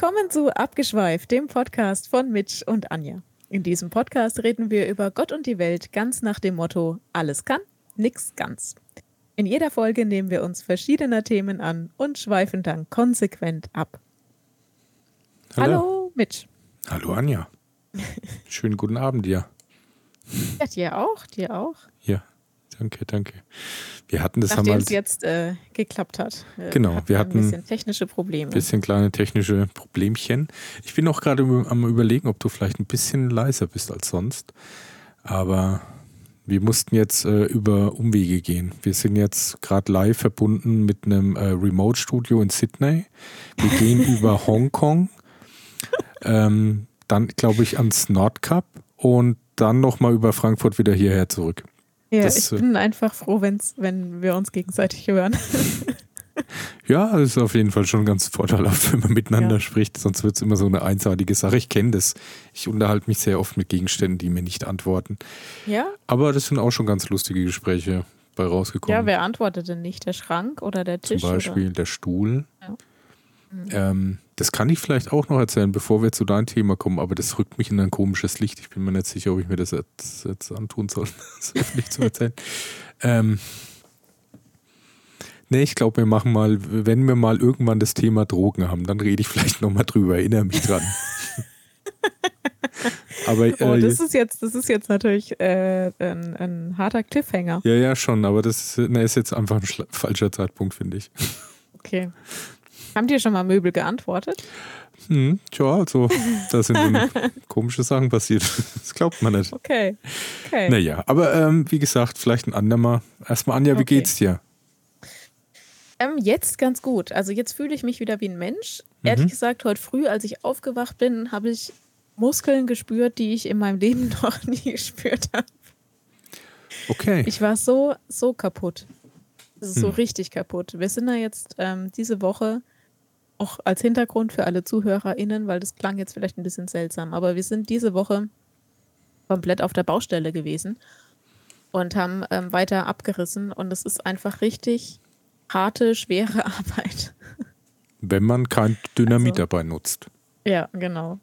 Willkommen zu Abgeschweift, dem Podcast von Mitch und Anja. In diesem Podcast reden wir über Gott und die Welt ganz nach dem Motto: alles kann, nix ganz. In jeder Folge nehmen wir uns verschiedener Themen an und schweifen dann konsequent ab. Hallo, Hallo Mitch. Hallo Anja. Schönen guten Abend dir. Ja, dir auch, dir auch. Ja, danke, danke. Wir hatten das Nachdem es jetzt äh, geklappt hat. Äh, genau, hatten wir hatten ein bisschen technische Probleme. Ein bisschen kleine technische Problemchen. Ich bin auch gerade am überlegen, ob du vielleicht ein bisschen leiser bist als sonst. Aber wir mussten jetzt äh, über Umwege gehen. Wir sind jetzt gerade live verbunden mit einem äh, Remote-Studio in Sydney. Wir gehen über Hongkong, ähm, dann glaube ich ans Nordkap und dann nochmal über Frankfurt wieder hierher zurück. Ja, das, ich bin einfach froh, wenn's, wenn wir uns gegenseitig hören. ja, das ist auf jeden Fall schon ganz vorteilhaft, wenn man miteinander ja. spricht. Sonst wird es immer so eine einseitige Sache. Ich kenne das. Ich unterhalte mich sehr oft mit Gegenständen, die mir nicht antworten. Ja. Aber das sind auch schon ganz lustige Gespräche bei rausgekommen. Ja, wer antwortet denn nicht? Der Schrank oder der Tisch? Zum Beispiel oder? der Stuhl. Ja. Mhm. Ähm, das kann ich vielleicht auch noch erzählen, bevor wir zu deinem Thema kommen, aber das rückt mich in ein komisches Licht. Ich bin mir nicht sicher, ob ich mir das jetzt, jetzt antun soll, das öffentlich zu erzählen. Ähm, nee, ich glaube, wir machen mal, wenn wir mal irgendwann das Thema Drogen haben, dann rede ich vielleicht nochmal drüber, erinnere mich dran. aber, äh, oh, das ist jetzt, das ist jetzt natürlich äh, ein, ein, harter Cliffhanger. Ja, ja, schon, aber das ist, na, ist jetzt einfach ein falscher Zeitpunkt, finde ich. Okay. Haben die schon mal Möbel geantwortet? Hm, tja, also da sind komische Sachen passiert. Das glaubt man nicht. Okay. okay. Naja, aber ähm, wie gesagt, vielleicht ein andermal. Erstmal, Anja, wie okay. geht's dir? Ähm, jetzt ganz gut. Also jetzt fühle ich mich wieder wie ein Mensch. Mhm. Ehrlich gesagt, heute früh, als ich aufgewacht bin, habe ich Muskeln gespürt, die ich in meinem Leben noch nie gespürt habe. Okay. Ich war so, so kaputt. Ist hm. so richtig kaputt. Wir sind da jetzt ähm, diese Woche auch als Hintergrund für alle ZuhörerInnen, weil das klang jetzt vielleicht ein bisschen seltsam, aber wir sind diese Woche komplett auf der Baustelle gewesen und haben ähm, weiter abgerissen und es ist einfach richtig harte, schwere Arbeit. Wenn man kein Dynamit also, dabei nutzt. Ja, genau.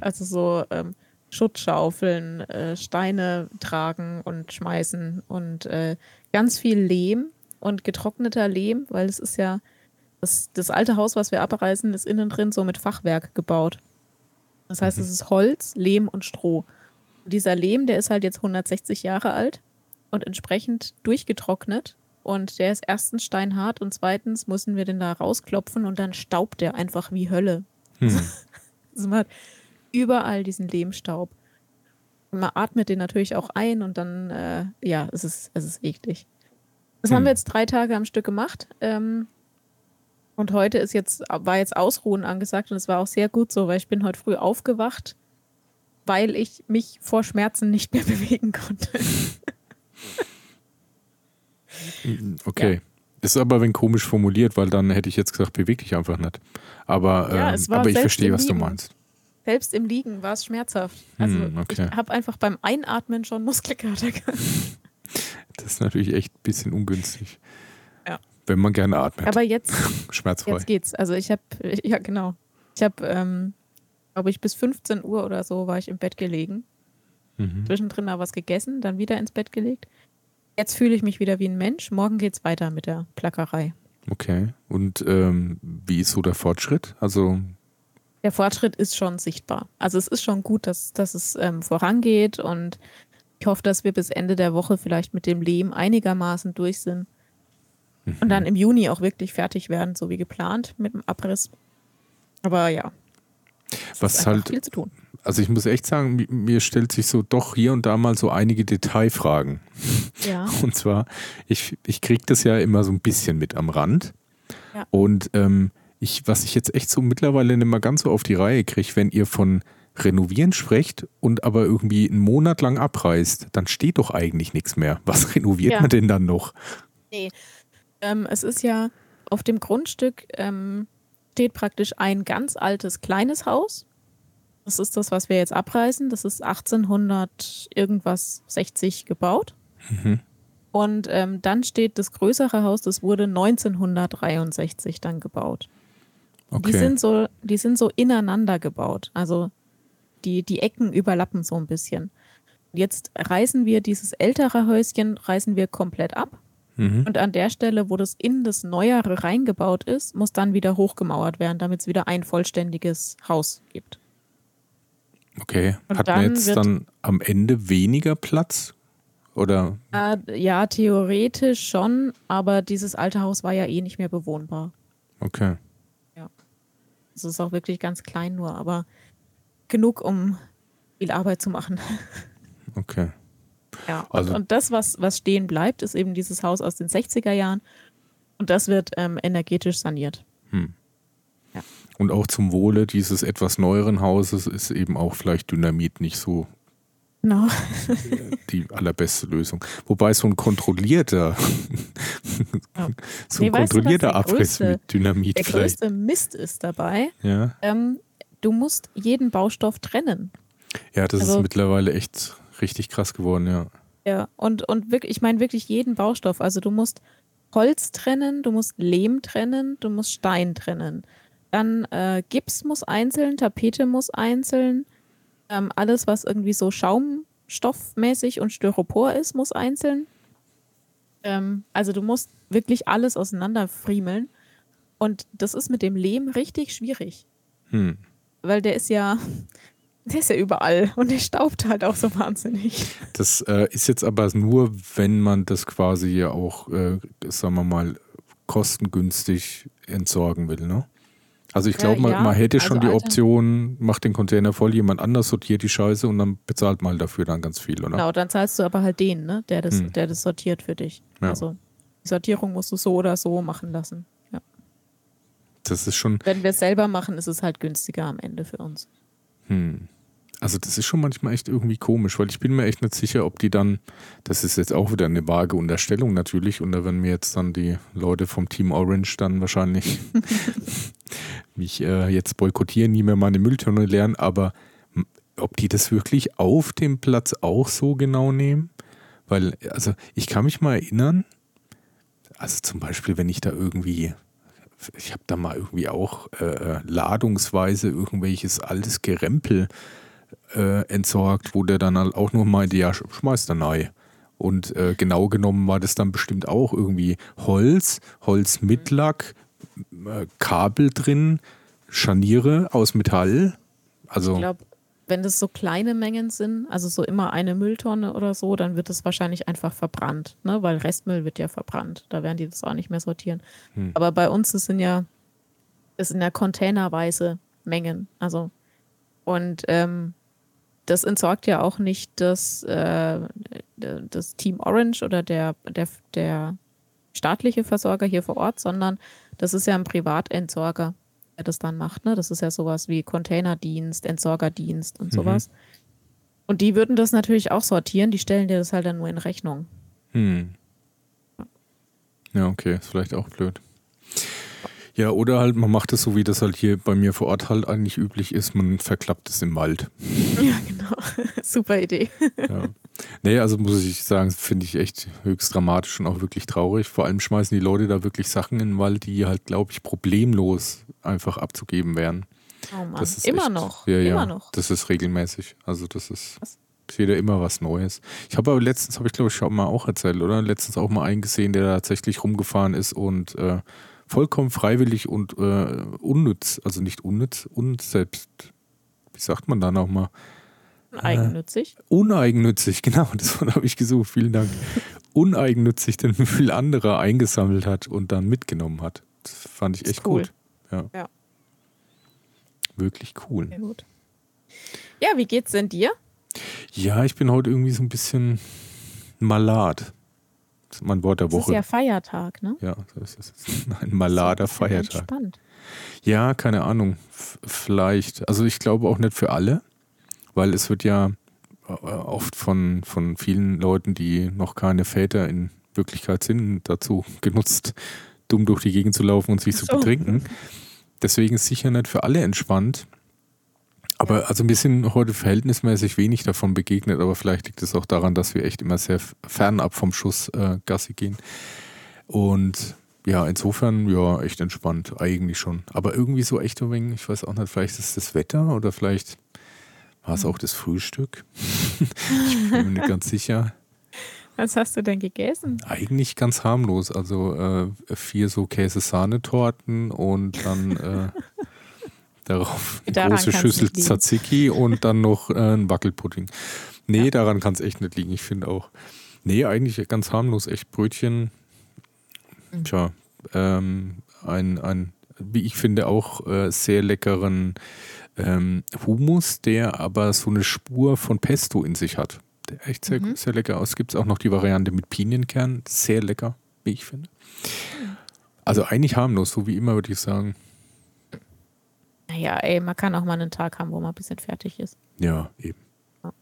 Also so ähm, Schuttschaufeln, äh, Steine tragen und schmeißen und äh, ganz viel Lehm und getrockneter Lehm, weil es ist ja das, das alte Haus, was wir abreißen, ist innen drin so mit Fachwerk gebaut. Das heißt, mhm. es ist Holz, Lehm und Stroh. Und dieser Lehm, der ist halt jetzt 160 Jahre alt und entsprechend durchgetrocknet. Und der ist erstens steinhart und zweitens müssen wir den da rausklopfen und dann staubt der einfach wie Hölle. Hm. Also man hat überall diesen Lehmstaub. Und man atmet den natürlich auch ein und dann, äh, ja, es ist, es ist eklig. Das hm. haben wir jetzt drei Tage am Stück gemacht. Ähm, und heute ist jetzt, war jetzt Ausruhen angesagt und es war auch sehr gut so, weil ich bin heute früh aufgewacht, weil ich mich vor Schmerzen nicht mehr bewegen konnte. okay. Ja. Ist aber wenn komisch formuliert, weil dann hätte ich jetzt gesagt, beweg dich einfach nicht. Aber, ja, ähm, aber ich verstehe, was du meinst. Selbst im Liegen war es schmerzhaft. Also hm, okay. ich habe einfach beim Einatmen schon Muskelkater gehabt. Das ist natürlich echt ein bisschen ungünstig. Wenn man gerne atmet. Aber jetzt, Schmerzfrei. jetzt geht's. Also ich habe, ja genau. Ich habe, ähm, glaube ich, bis 15 Uhr oder so war ich im Bett gelegen. Mhm. Zwischendrin mal was gegessen, dann wieder ins Bett gelegt. Jetzt fühle ich mich wieder wie ein Mensch. Morgen geht's weiter mit der Plackerei. Okay. Und ähm, wie ist so der Fortschritt? Also der Fortschritt ist schon sichtbar. Also es ist schon gut, dass, dass es ähm, vorangeht und ich hoffe, dass wir bis Ende der Woche vielleicht mit dem Lehm einigermaßen durch sind. Mhm. Und dann im Juni auch wirklich fertig werden, so wie geplant mit dem Abriss. Aber ja. Was halt. Viel zu tun. Also ich muss echt sagen, mir stellt sich so doch hier und da mal so einige Detailfragen. Ja. Und zwar, ich, ich kriege das ja immer so ein bisschen mit am Rand. Ja. Und ähm, ich, was ich jetzt echt so mittlerweile nicht mehr ganz so auf die Reihe kriege, wenn ihr von Renovieren sprecht und aber irgendwie einen Monat lang abreißt, dann steht doch eigentlich nichts mehr. Was renoviert ja. man denn dann noch? Nee, ähm, es ist ja auf dem Grundstück ähm, steht praktisch ein ganz altes kleines Haus. Das ist das, was wir jetzt abreißen. Das ist 1800 irgendwas 60 gebaut. Mhm. Und ähm, dann steht das größere Haus, das wurde 1963 dann gebaut. Okay. Die sind so, die sind so ineinander gebaut. Also die, die Ecken überlappen so ein bisschen. Jetzt reißen wir dieses ältere Häuschen, reißen wir komplett ab. Mhm. Und an der Stelle, wo das in das Neuere reingebaut ist, muss dann wieder hochgemauert werden, damit es wieder ein vollständiges Haus gibt. Okay. Und Hat man jetzt dann am Ende weniger Platz? Oder? Äh, ja, theoretisch schon, aber dieses alte Haus war ja eh nicht mehr bewohnbar. Okay. Es ist auch wirklich ganz klein nur, aber genug, um viel Arbeit zu machen. Okay. Ja, Also- und, und das, was, was stehen bleibt, ist eben dieses Haus aus den 60er Jahren. Und das wird ähm, energetisch saniert. Und auch zum Wohle dieses etwas neueren Hauses ist eben auch vielleicht Dynamit nicht so Genau. die allerbeste Lösung. Wobei so ein kontrollierter, Ja. so Nee, ein weißt du, kontrollierter Abriss größte- mit Dynamit Der vielleicht. größte Mist ist dabei, Ja, ähm, du musst jeden Baustoff trennen. ja, das ist Also- mittlerweile echt richtig krass geworden, ja. Ja, und, und wirklich, ich meine wirklich jeden Baustoff. Also du musst Holz trennen, du musst Lehm trennen, du musst Stein trennen. Dann äh, Gips muss einzeln, Tapete muss einzeln. Ähm, alles, was irgendwie so schaumstoffmäßig und Styropor ist, muss einzeln. Ähm, also du musst wirklich alles auseinanderfriemeln. Und das ist mit dem Lehm richtig schwierig. Hm. Weil der ist ja, der ist ja überall und der staubt halt auch so wahnsinnig. Das äh, ist jetzt aber nur, wenn man das quasi ja auch, äh, sagen wir mal, kostengünstig entsorgen will, ne? Also ich Äh, glaube, man, ja, man hätte schon also die Option, macht den Container voll, jemand anders sortiert die Scheiße und dann bezahlt mal dafür dann ganz viel, oder? Genau, dann zahlst du aber halt den, ne, der das, Hm. der das sortiert für dich. Ja. Also die Sortierung musst du so oder so machen lassen. Ja. Das ist schon, Wenn wir es selber machen, ist es halt günstiger am Ende für uns. hm. Also das ist schon manchmal echt irgendwie komisch, weil ich bin mir echt nicht sicher, ob die dann, das ist jetzt auch wieder eine vage Unterstellung natürlich, und da werden mir jetzt dann die Leute vom Team Orange dann wahrscheinlich mich äh, jetzt boykottieren, nie mehr meine Mülltonne lernen, aber ob die das wirklich auf dem Platz auch so genau nehmen? Weil, also ich kann mich mal erinnern, also zum Beispiel, wenn ich da irgendwie, ich habe da mal irgendwie auch äh, ladungsweise irgendwelches altes Gerempel äh, entsorgt, wo der dann halt auch nur meinte, ja, sch- schmeiß da rein. Und äh, genau genommen war das dann bestimmt auch irgendwie Holz, Holz mit Lack, äh, Kabel drin, Scharniere aus Metall. Also, Ich glaube, wenn das so kleine Mengen sind, also so immer eine Mülltonne oder so, dann wird es wahrscheinlich einfach verbrannt, ne? weil Restmüll wird ja verbrannt. Da werden die das auch nicht mehr sortieren. Hm. Aber bei uns das sind ja, das sind ja containerweise Mengen. Also und ähm, das entsorgt ja auch nicht das, äh, das Team Orange oder der, der, der staatliche Versorger hier vor Ort, sondern das ist ja ein Privatentsorger, der das dann macht. Ne? Das ist ja sowas wie Containerdienst, Entsorgerdienst und Mhm. sowas. Und die würden das natürlich auch sortieren, die stellen dir das halt dann nur in Rechnung. hm. Ja, okay, ist vielleicht auch blöd. Ja, oder halt, man macht es so, wie das halt hier bei mir vor Ort halt eigentlich üblich ist, man verklappt es im Wald. Ja, genau. Super Idee. Ja. Nee, also muss ich sagen, finde ich echt höchst dramatisch und auch wirklich traurig. Vor allem schmeißen die Leute da wirklich Sachen in den Wald, die halt, glaube ich, problemlos einfach abzugeben wären. Oh Mann. Das ist Immer echt, noch. Ja, ja, Immer noch. Das ist regelmäßig. Also das ist, Was? wieder immer was Neues. Ich habe aber letztens, habe ich glaube ich schon mal auch erzählt, oder? Letztens auch mal einen gesehen, der tatsächlich rumgefahren ist und äh, vollkommen freiwillig und äh, unnütz, also nicht unnütz, unselbst, wie sagt man da nochmal? Eigennützig. Uneigennützig, genau, das habe ich gesucht, vielen Dank. Uneigennützig den Müll anderer eingesammelt hat und dann mitgenommen hat. Das fand ich Ist echt cool. gut. Ja. Ja. Wirklich cool. Sehr gut. Ja, wie geht's denn dir? Ja, ich bin heute irgendwie so ein bisschen malat. Das ist mein Wort der ist Woche. ja Feiertag, ne? Ja, so ist. Ein malader Ist ja Feiertag. Spannend. Ja, keine Ahnung. Vielleicht. Also ich glaube auch nicht für alle, weil es wird ja äh, oft von, von vielen Leuten, die noch keine Väter in Wirklichkeit sind, dazu genutzt, dumm durch die Gegend zu laufen und sich zu so. betrinken. Deswegen ist sicher nicht für alle entspannt. Aber also wir sind heute verhältnismäßig wenig davon begegnet, aber vielleicht liegt es auch daran, dass wir echt immer sehr fernab vom Schuss äh, Gassi gehen. Und ja, insofern, ja, echt entspannt, eigentlich schon. Aber irgendwie so echt ein wenig, ich weiß auch nicht, vielleicht ist es das Wetter oder vielleicht war es auch das Frühstück. ich bin mir nicht ganz sicher. Was hast du denn gegessen? Eigentlich ganz harmlos. Also äh, vier so Käse-Sahnetorten und dann äh, darauf eine daran große Schüssel Tzatziki und dann noch äh, ein Wackelpudding. Nee, ja. daran kann es echt nicht liegen. Ich finde auch. Nee, eigentlich ganz harmlos. Echt Brötchen. Mhm. Tja, ähm, ein, ein, wie ich finde, auch äh, sehr leckeren ähm, Hummus, der aber so eine Spur von Pesto in sich hat. Der echt sehr, mhm. sehr lecker aus. Gibt es auch noch die Variante mit Pinienkern. Sehr lecker, wie ich finde. Also eigentlich harmlos, so wie immer, würde ich sagen. Naja, ey, man kann auch mal einen Tag haben, wo man ein bisschen fertig ist. Ja, eben. Ja.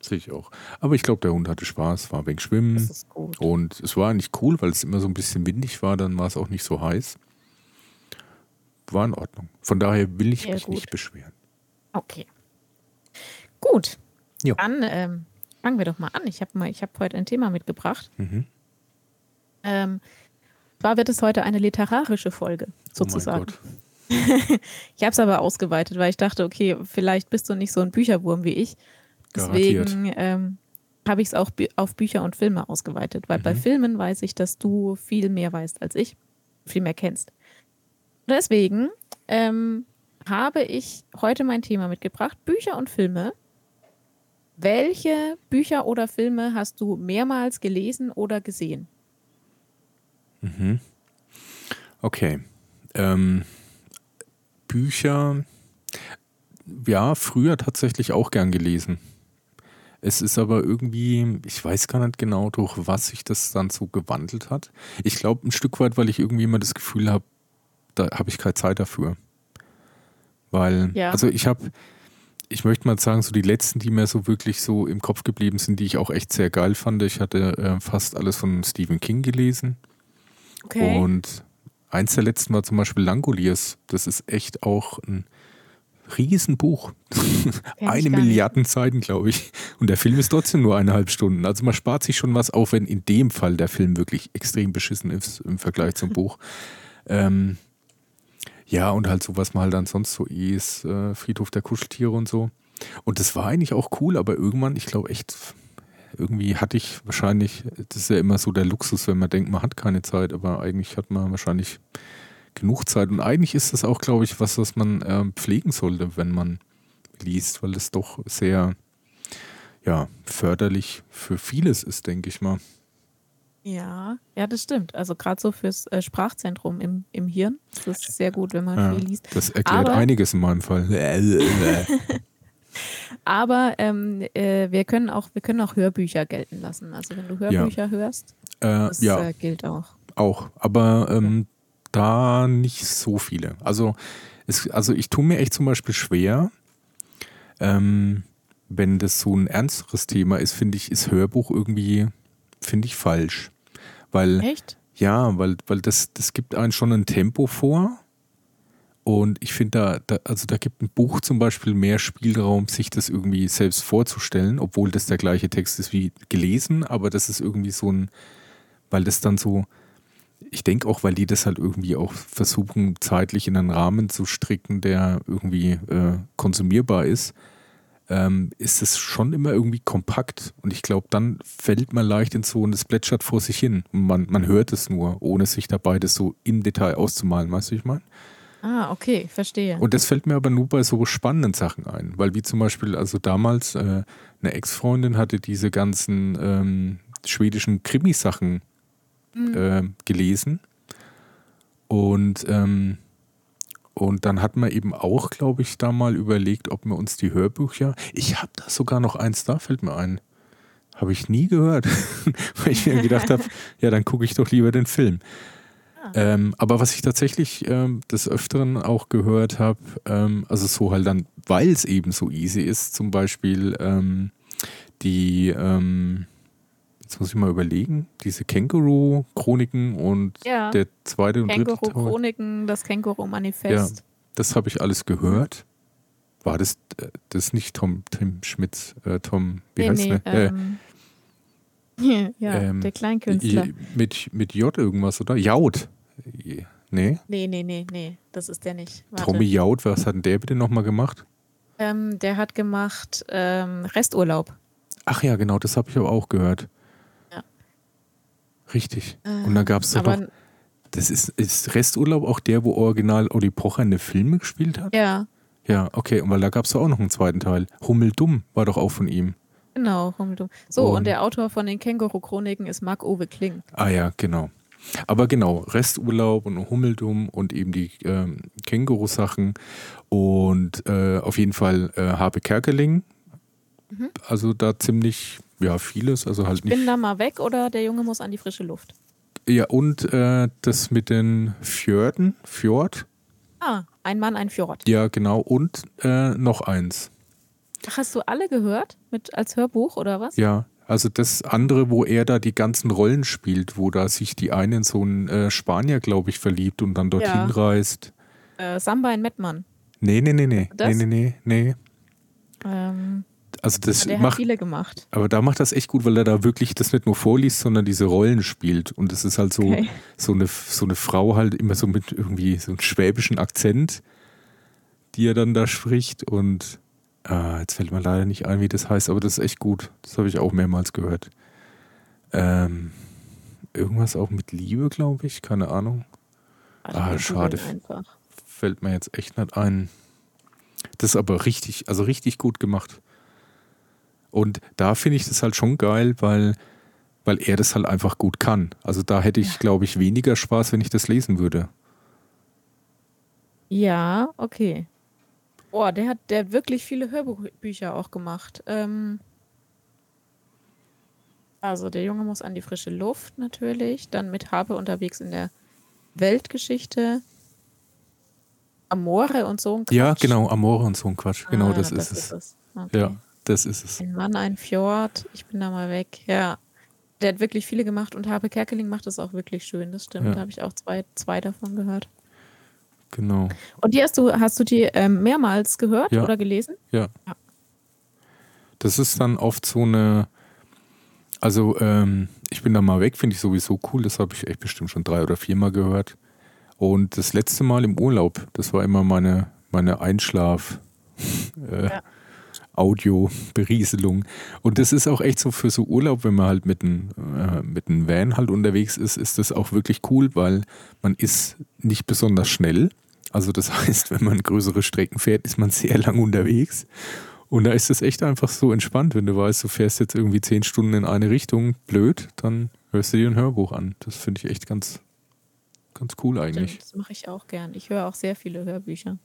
Sehe ich auch. Aber ich glaube, der Hund hatte Spaß, war wenig schwimmen. Das ist gut. Und es war nicht cool, weil es immer so ein bisschen windig war, dann war es auch nicht so heiß. War in Ordnung. Von daher will ich Sehr mich gut. nicht beschweren. Okay. Gut. Jo. Dann ähm, fangen wir doch mal an. Ich habe hab heute ein Thema mitgebracht. Mhm. Ähm, zwar wird es heute eine literarische Folge, sozusagen. Oh ich habe es aber ausgeweitet, weil ich dachte, okay, vielleicht bist du nicht so ein Bücherwurm wie ich. Deswegen ähm, habe ich es auch auf Bücher und Filme ausgeweitet, weil mhm. bei Filmen weiß ich, dass du viel mehr weißt als ich, viel mehr kennst. Deswegen ähm, habe ich heute mein Thema mitgebracht, Bücher und Filme, welche Bücher oder Filme hast du mehrmals gelesen oder gesehen? Mhm. Okay. Ähm, Bücher, ja, früher tatsächlich auch gern gelesen. Es ist aber irgendwie, ich weiß gar nicht genau, durch was sich das dann so gewandelt hat. Ich glaube ein Stück weit, weil ich irgendwie immer das Gefühl habe, da habe ich keine Zeit dafür. Weil, ja. also ich habe, ich möchte mal sagen, so die letzten, die mir so wirklich so im Kopf geblieben sind, die ich auch echt sehr geil fand. Ich hatte äh, fast alles von Stephen King gelesen. Okay. Und eins der letzten war zum Beispiel Langoliers. Das ist echt auch ein Riesenbuch. eine Milliarden Seiten, glaube ich. Und der Film ist trotzdem nur eineinhalb Stunden. Also man spart sich schon was, auch wenn in dem Fall der Film wirklich extrem beschissen ist im Vergleich zum Buch. Ähm, ja, und halt so, was man halt dann sonst so ist, äh, Friedhof der Kuscheltiere und so. Und das war eigentlich auch cool, aber irgendwann, ich glaube echt, irgendwie hatte ich wahrscheinlich, das ist ja immer so der Luxus, wenn man denkt, man hat keine Zeit, aber eigentlich hat man wahrscheinlich genug Zeit. Und eigentlich ist das auch, glaube ich, was, was man äh, pflegen sollte, wenn man liest, weil es doch sehr ja, förderlich für vieles ist, denke ich mal. Ja, ja, das stimmt. Also gerade so fürs äh, Sprachzentrum im, im Hirn. Das ist sehr gut, wenn man ja, viel liest. Das erklärt Aber, einiges in meinem Fall. Aber ähm, äh, wir können auch, wir können auch Hörbücher gelten lassen. Also wenn du Hörbücher ja. hörst, äh, das ja, äh, gilt auch. Auch. Aber ähm, da nicht so viele. Also, es, also ich tue mir echt zum Beispiel schwer, ähm, wenn das so ein ernsteres Thema ist, finde ich, ist Hörbuch irgendwie, finde ich falsch. Weil, Echt? Ja, weil, weil das, das gibt einen schon ein Tempo vor. Und ich finde, da, da, also da gibt ein Buch zum Beispiel mehr Spielraum, sich das irgendwie selbst vorzustellen, obwohl das der gleiche Text ist wie gelesen, aber das ist irgendwie so ein, weil das dann so, ich denke auch, weil die das halt irgendwie auch versuchen, zeitlich in einen Rahmen zu stricken, der irgendwie äh, konsumierbar ist ähm, ist es schon immer irgendwie kompakt. Und ich glaube, dann fällt man leicht in so und es plätschert vor sich hin. Und man, man hört es nur, ohne sich dabei das so im Detail auszumalen. Weißt du, ich meine? Ah, okay, verstehe. Und das fällt mir aber nur bei so spannenden Sachen ein. Weil wie zum Beispiel, also damals äh, eine Ex-Freundin hatte diese ganzen ähm, schwedischen Krimisachen mhm. äh, gelesen. Und ähm, und dann hat man eben auch, glaube ich, da mal überlegt, ob wir uns die Hörbücher. Ich habe da sogar noch eins, da fällt mir ein. Habe ich nie gehört, weil ich mir gedacht habe, ja, dann gucke ich doch lieber den Film. Ähm, aber was ich tatsächlich ähm, des Öfteren auch gehört habe, ähm, also so halt dann, weil es eben so easy ist, zum Beispiel ähm, die, ähm, jetzt muss ich mal überlegen, diese Känguru-Chroniken und ja. der zweite und dritte Känguru-Chroniken, das Känguru-Manifest. Ja, das habe ich alles gehört. War das, äh, das nicht Tom, Tim Schmitz, äh, Tom, wie nee, heißt nee, der? Äh, ähm, ja, ähm, der Kleinkünstler. Mit, mit J irgendwas, oder? Jaud. Je- Nee? Nee, nee, nee, nee, das ist der nicht. Warte. Tommy Jaud, was hat denn der bitte nochmal gemacht? Ähm, der hat gemacht ähm, Resturlaub. Ach ja, genau, das habe ich aber auch gehört. Ja. Richtig. Und dann gab es doch noch, das ist, ist Resturlaub auch der, wo original Olli Pocher in den Filme gespielt hat? ja, Ja, okay, und weil da gab es auch noch einen zweiten Teil. Hummeldumm war doch auch von ihm. genau. Hummeldumm. So, und, Und- der Autor von den Känguru-Chroniken ist Marc-Uwe Kling. Ah ja, genau. Aber genau, Resturlaub und Hummeldumm und eben die ähm, Känguru-Sachen und äh, auf jeden Fall äh, Habe Kerkeling. Also da ziemlich, ja, vieles, also halt nicht. Bin da mal weg oder der Junge muss an die frische Luft? Ja, und äh, das mit den Fjorden, Fjord, Ah, ein Mann, ein Fjord. ja, genau, und äh, noch eins. Ach, hast du alle gehört? Mit, als Hörbuch oder was? Ja, also das andere, wo er da die ganzen Rollen spielt, wo da sich die eine in so einen äh, Spanier, glaube ich, verliebt und dann dorthin Ja. reist. Äh, Samba in Mettmann. Nee, nee, nee, nee. Das? Nee, nee, nee, nee. Ähm, Also das der hat macht, viele gemacht. aber da macht das echt gut, weil er da wirklich das nicht nur vorliest, sondern diese Rollen spielt. Und das ist halt so, Okay. so, eine, so eine Frau halt immer so mit irgendwie so einem schwäbischen Akzent, die er dann da spricht. Und ah, jetzt fällt mir leider nicht ein, wie das heißt, aber das ist echt gut. Das habe ich auch mehrmals gehört. Ähm, irgendwas auch mit Liebe, glaube ich, keine Ahnung. Warte, Ah, schade. Fällt mir jetzt echt nicht ein. Das ist aber richtig, also richtig gut gemacht. Und da finde ich das halt schon geil, weil, weil er das halt einfach gut kann. Also da hätte ich, glaube ich, weniger Spaß, wenn ich das lesen würde. Ja, okay. Boah, der hat, der hat wirklich viele Hörbücher auch gemacht. Ähm, also der Junge muss an die frische Luft natürlich, dann mit Habe unterwegs in der Weltgeschichte. Amore und so ein Ja, Quatsch. genau, Amore und so ein Quatsch. Genau, Ah, das, ist es. es. Okay. Ja, das ist es. Ein Mann, ein Fjord, ich bin da mal weg. Ja, der hat wirklich viele gemacht und Habe Kerkeling macht es auch wirklich schön, das stimmt. Ja. Da habe ich auch zwei, zwei davon gehört. Genau. Und die hast du, hast du die ähm, mehrmals gehört Ja. oder gelesen? Ja. Ja. Das ist dann oft so eine. Also, ähm, ich bin da mal weg, finde ich sowieso cool. Das habe ich echt bestimmt schon drei oder viermal gehört. Und das letzte Mal im Urlaub, das war immer meine, meine Einschlaf. Äh, Ja. Audio-Berieselung. Und das ist auch echt so für so Urlaub, wenn man halt mit einem äh, mit einem Van halt unterwegs ist, ist das auch wirklich cool, weil man ist nicht besonders schnell. Also das heißt, wenn man größere Strecken fährt, ist man sehr lang unterwegs. Und da ist es echt einfach so entspannt, wenn du weißt, du fährst jetzt irgendwie zehn Stunden in eine Richtung, blöd, dann hörst du dir ein Hörbuch an. Das finde ich echt ganz, ganz cool eigentlich. Das mache ich auch gern. Ich höre auch sehr viele Hörbücher.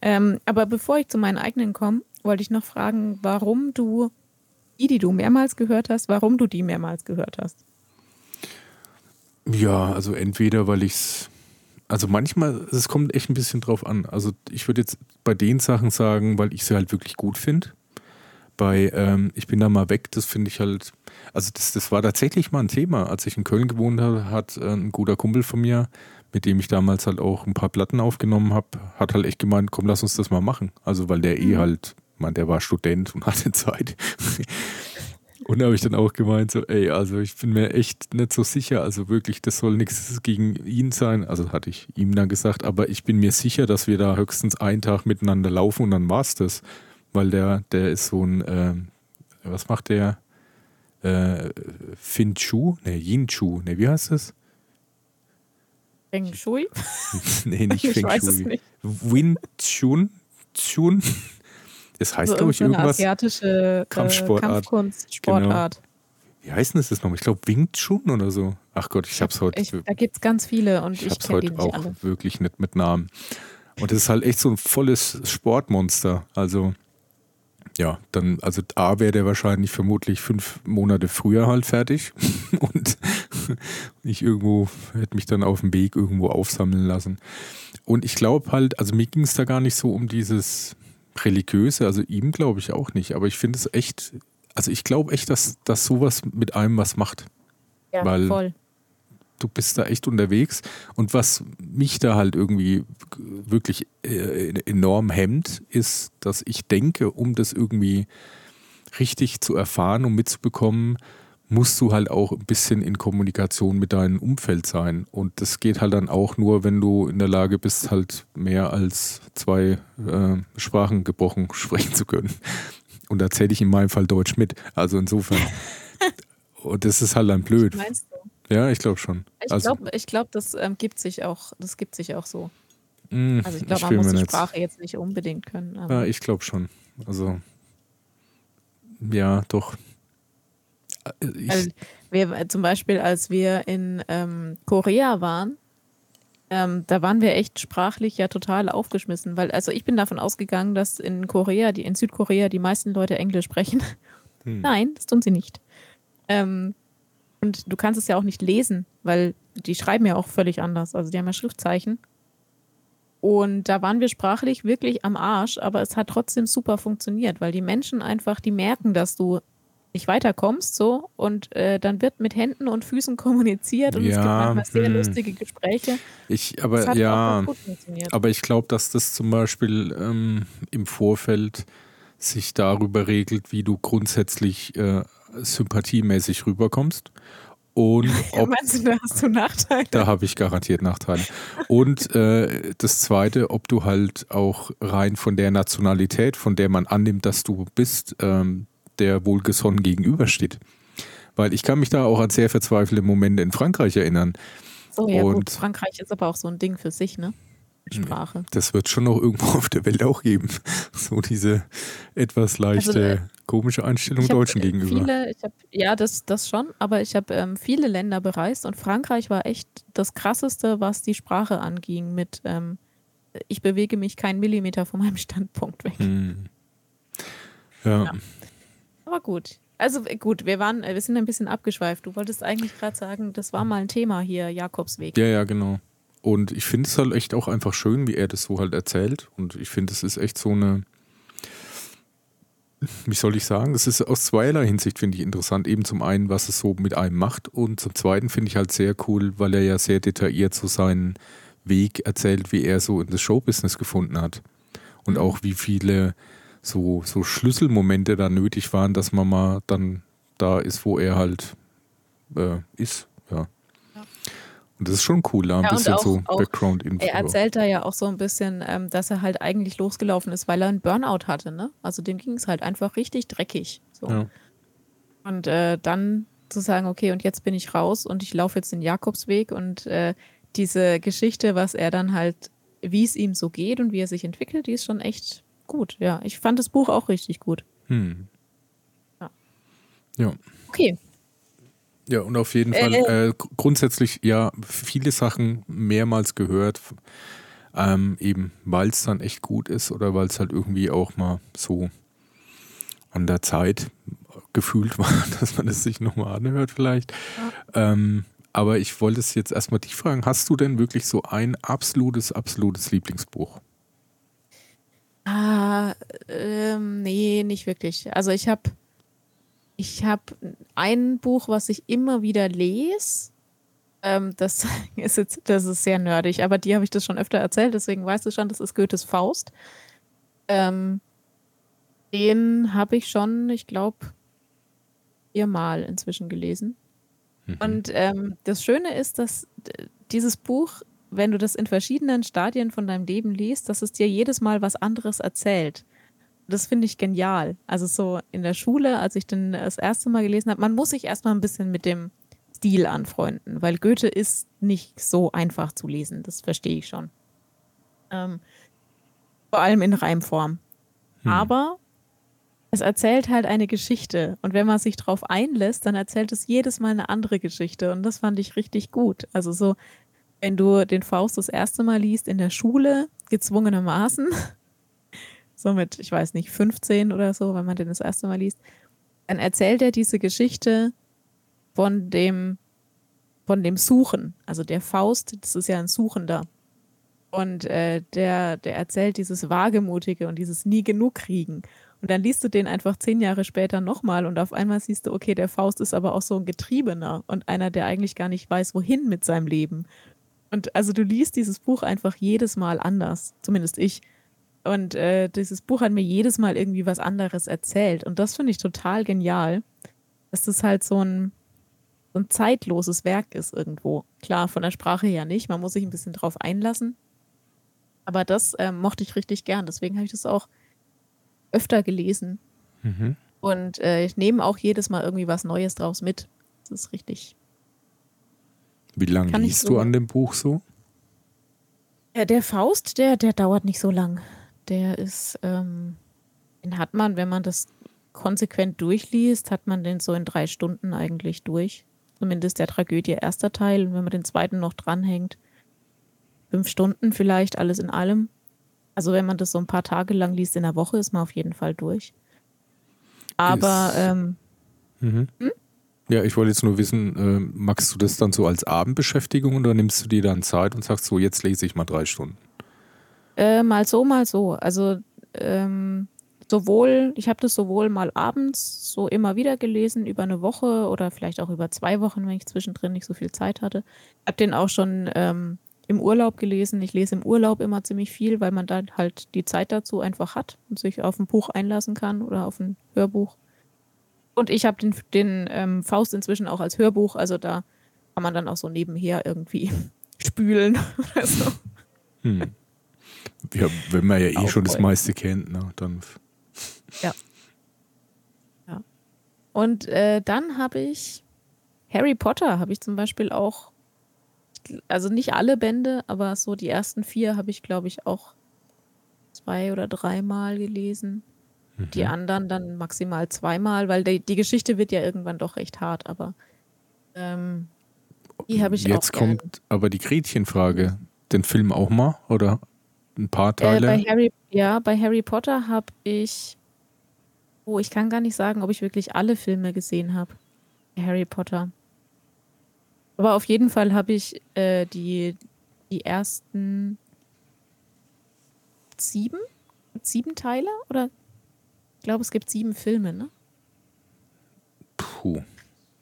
Ähm, aber bevor ich zu meinen eigenen komme, wollte ich noch fragen, warum du die, die du mehrmals gehört hast, warum du die mehrmals gehört hast. Ja, also entweder, weil ich es, also manchmal, es kommt echt ein bisschen drauf an. Also ich würde jetzt bei den Sachen sagen, weil ich sie halt wirklich gut finde. Bei ähm, Ich bin da mal weg, das finde ich halt, also das, das war tatsächlich mal ein Thema. Als ich in Köln gewohnt habe, hat äh, ein guter Kumpel von mir, mit dem ich damals halt auch ein paar Platten aufgenommen habe, hat halt echt gemeint, komm, lass uns das mal machen. Also weil der eh Mhm. halt, man, der war Student und hatte Zeit. Und da habe ich dann auch gemeint, so, ey, also ich bin mir echt nicht so sicher, also wirklich, das soll nichts gegen ihn sein, also hatte ich ihm dann gesagt, aber ich bin mir sicher, dass wir da höchstens einen Tag miteinander laufen und dann war's das, weil der, der ist so ein, ähm, was macht der? Äh, Fin Chu? Ne, Yin Chu, ne, wie heißt das? Feng Shui? nee, nicht Ich Feng weiß es Shui. nicht. Wing Chun? Das heißt, So glaube ich, irgendwas. asiatische Kampfsportart. Äh, Kampfkunst, Sportart. Wie heißt denn das nochmal? Ich glaube, Wing Chun oder so. Ach Gott, ich hab's heute. Ich, da gibt es ganz viele und Ich ich, es die heute nicht auch alle. wirklich nicht mit Namen. Und es ist halt echt so ein volles Sportmonster. Also, ja, dann, also A wäre der wahrscheinlich vermutlich fünf Monate früher halt fertig. Und ich irgendwo hätte mich dann auf dem Weg irgendwo aufsammeln lassen. Und ich glaube halt, also mir ging es da gar nicht so um dieses Religiöse, also ihm glaube ich auch nicht, aber ich finde es echt, also ich glaube echt, dass, dass sowas mit einem was macht Ja, weil- voll. du bist da echt unterwegs. Und was mich da halt irgendwie wirklich äh, enorm hemmt, ist, dass ich denke, um das irgendwie richtig zu erfahren und mitzubekommen, musst du halt auch ein bisschen in Kommunikation mit deinem Umfeld sein. Und das geht halt dann auch nur, wenn du in der Lage bist, halt mehr als zwei äh, Sprachen gebrochen sprechen zu können. Und da zähle ich in meinem Fall Deutsch mit. Also insofern. Und das ist halt dann blöd. Meinst du? Ja, ich glaube schon. Ich also, glaube, glaub, das ähm, gibt sich auch, das gibt sich auch so. Mh, also ich glaube, man muss die Sprache jetzt nicht unbedingt können. ja, ich glaube schon. Also ja, doch. Ich also wir, zum Beispiel, als wir in ähm, Korea waren, ähm, da waren wir echt sprachlich ja total aufgeschmissen, weil also ich bin davon ausgegangen, dass in Korea, die in Südkorea die meisten Leute Englisch sprechen. Hm. Nein, das tun sie nicht. Ähm, und du kannst es ja auch nicht lesen, weil die schreiben ja auch völlig anders. Also die haben ja Schriftzeichen. Und da waren wir sprachlich wirklich am Arsch, aber es hat trotzdem super funktioniert, weil die Menschen einfach, die merken, dass du nicht weiterkommst, so und äh, dann wird mit Händen und Füßen kommuniziert und ja, es gibt manchmal sehr hm. lustige Gespräche. Ich, aber ja, aber ich glaube, dass das zum Beispiel ähm, im Vorfeld sich darüber regelt, wie du grundsätzlich äh, sympathiemäßig rüberkommst. Und ob, Meinst du, da hast du Nachteile? Da habe ich garantiert Nachteile. Und äh, das Zweite, ob du halt auch rein von der Nationalität, von der man annimmt, dass du bist, ähm, der wohlgesonnen gegenübersteht. Weil ich kann mich da auch an sehr verzweifelte Momente in Frankreich erinnern. So, ja Und gut, Frankreich ist aber auch so ein Ding für sich, ne? Sprache. Das wird schon noch irgendwo auf der Welt auch geben. So diese etwas leichte, also, äh, komische Einstellung Deutschen gegenüber. Viele, hab, ja, das, das schon, aber ich habe ähm, viele Länder bereist und Frankreich war echt das Krasseste, was die Sprache anging, mit ähm, ich bewege mich keinen Millimeter von meinem Standpunkt weg. Hm. Ja. ja. Aber gut. Also äh, gut, wir waren, äh, wir sind ein bisschen abgeschweift. Du wolltest eigentlich gerade sagen, das war mal ein Thema hier, Jakobsweg. Ja, ja, genau. Und ich finde es halt echt auch einfach schön, wie er das so halt erzählt. Und ich finde, es ist echt so eine, wie soll ich sagen, das ist aus zweierlei Hinsicht, finde ich interessant. Eben zum einen, was es so mit einem macht. Und zum zweiten finde ich halt sehr cool, weil er ja sehr detailliert so seinen Weg erzählt, wie er so in das Showbusiness gefunden hat. Und mhm. auch wie viele so, so Schlüsselmomente da nötig waren, dass man mal dann da ist, wo er halt äh, ist. Ja. Und das ist schon cool, da ein ja, bisschen auch, so Background-Info. Er erzählt da ja auch so ein bisschen, ähm, dass er halt eigentlich losgelaufen ist, weil er einen Burnout hatte, ne? Also dem ging es halt einfach richtig dreckig. So. Ja. Und äh, dann zu sagen, okay, und jetzt bin ich raus und ich laufe jetzt den Jakobsweg und äh, diese Geschichte, was er dann halt, wie es ihm so geht und wie er sich entwickelt, die ist schon echt gut. Ja, ich fand das Buch auch richtig gut. Hm. Ja. ja. Okay, ja, und auf jeden Fall äh, äh grundsätzlich ja viele Sachen mehrmals gehört, ähm, eben weil es dann echt gut ist oder weil es halt irgendwie auch mal so an der Zeit gefühlt war, dass man es sich nochmal anhört vielleicht. Ja. Ähm, aber ich wollte es jetzt erstmal dich fragen, hast du denn wirklich so ein absolutes, absolutes Lieblingsbuch? Ah, ähm, nee, nicht wirklich. Also ich habe ich habe ein Buch, was ich immer wieder lese. Ähm, das ist jetzt, das ist sehr nerdig, aber die habe ich das schon öfter erzählt, deswegen weißt du schon, das ist Goethes Faust. Ähm, den habe ich schon, ich glaube, viermal inzwischen gelesen. Mhm. Und ähm, das Schöne ist, dass dieses Buch, wenn du das in verschiedenen Stadien von deinem Leben liest, dass es dir jedes Mal was anderes erzählt das finde ich genial. Also so in der Schule, als ich den das erste Mal gelesen habe, man muss sich erstmal ein bisschen mit dem Stil anfreunden, weil Goethe ist nicht so einfach zu lesen, das verstehe ich schon. Ähm, vor allem in Reimform. Hm. Aber es erzählt halt eine Geschichte und wenn man sich drauf einlässt, dann erzählt es jedes Mal eine andere Geschichte und das fand ich richtig gut. Also so, wenn du den Faust das erste Mal liest in der Schule, gezwungenermaßen, so mit, ich weiß nicht, 15 oder so, wenn man den das erste Mal liest, dann erzählt er diese Geschichte von dem, von dem Suchen. Also der Faust, das ist ja ein Suchender. Und äh, der, der erzählt dieses Wagemutige und dieses Nie genug kriegen. Und dann liest du den einfach zehn Jahre später nochmal und auf einmal siehst du, okay, der Faust ist aber auch so ein Getriebener und einer, der eigentlich gar nicht weiß, wohin mit seinem Leben. Und also du liest dieses Buch einfach jedes Mal anders, zumindest ich. Und äh, dieses Buch hat mir jedes Mal irgendwie was anderes erzählt. Und das finde ich total genial. dass das halt so ein, so ein zeitloses Werk ist irgendwo. Klar, von der Sprache her nicht. Man muss sich ein bisschen drauf einlassen. Aber das ähm, mochte ich richtig gern. Deswegen habe ich das auch öfter gelesen. Mhm. Und äh, ich nehme auch jedes Mal irgendwie was Neues draus mit. Das ist richtig. Wie lange liest so du an dem Buch so? Ja, der Faust, der, der dauert nicht so lang. Der ist, ähm, den hat man, wenn man das konsequent durchliest, hat man den so in drei Stunden eigentlich durch. Zumindest der Tragödie erster Teil. Und wenn man den zweiten noch dranhängt, fünf Stunden vielleicht, alles in allem. Also wenn man das so ein paar Tage lang liest in der Woche, ist man auf jeden Fall durch. Aber ähm, mhm. hm? Ja, ich wollte jetzt nur wissen, äh, magst du das dann so als Abendbeschäftigung oder nimmst du dir dann Zeit und sagst so, jetzt lese ich mal drei Stunden? Äh, mal so, mal so. Also ähm, sowohl, ich habe das sowohl mal abends so immer wieder gelesen, über eine Woche oder vielleicht auch über zwei Wochen, wenn ich zwischendrin nicht so viel Zeit hatte. Ich habe den auch schon ähm, im Urlaub gelesen. Ich lese im Urlaub immer ziemlich viel, weil man dann halt die Zeit dazu einfach hat und sich auf ein Buch einlassen kann oder auf ein Hörbuch. Und ich habe den, den ähm, Faust inzwischen auch als Hörbuch, also da kann man dann auch so nebenher irgendwie spülen oder so. Hm. Ja, wenn man ja eh schon das meiste kennt, ne, dann. Ja. Ja. Und äh, dann habe ich Harry Potter, habe ich zum Beispiel auch, also nicht alle Bände, aber so die ersten vier habe ich, glaube ich, auch zwei oder dreimal gelesen. Die mhm. anderen dann maximal zweimal, weil die, die Geschichte wird ja irgendwann doch recht hart, aber ähm, die habe ich Jetzt auch kommt gern. aber die Gretchenfrage. Den Film auch mal oder ein paar Teile? Äh, bei Harry, ja, bei Harry Potter habe ich. Oh, ich kann gar nicht sagen, ob ich wirklich alle Filme gesehen habe. Harry Potter. Aber auf jeden Fall habe ich äh, die, die ersten sieben? Sieben Teile? Oder glaube, es gibt sieben Filme, ne? Puh.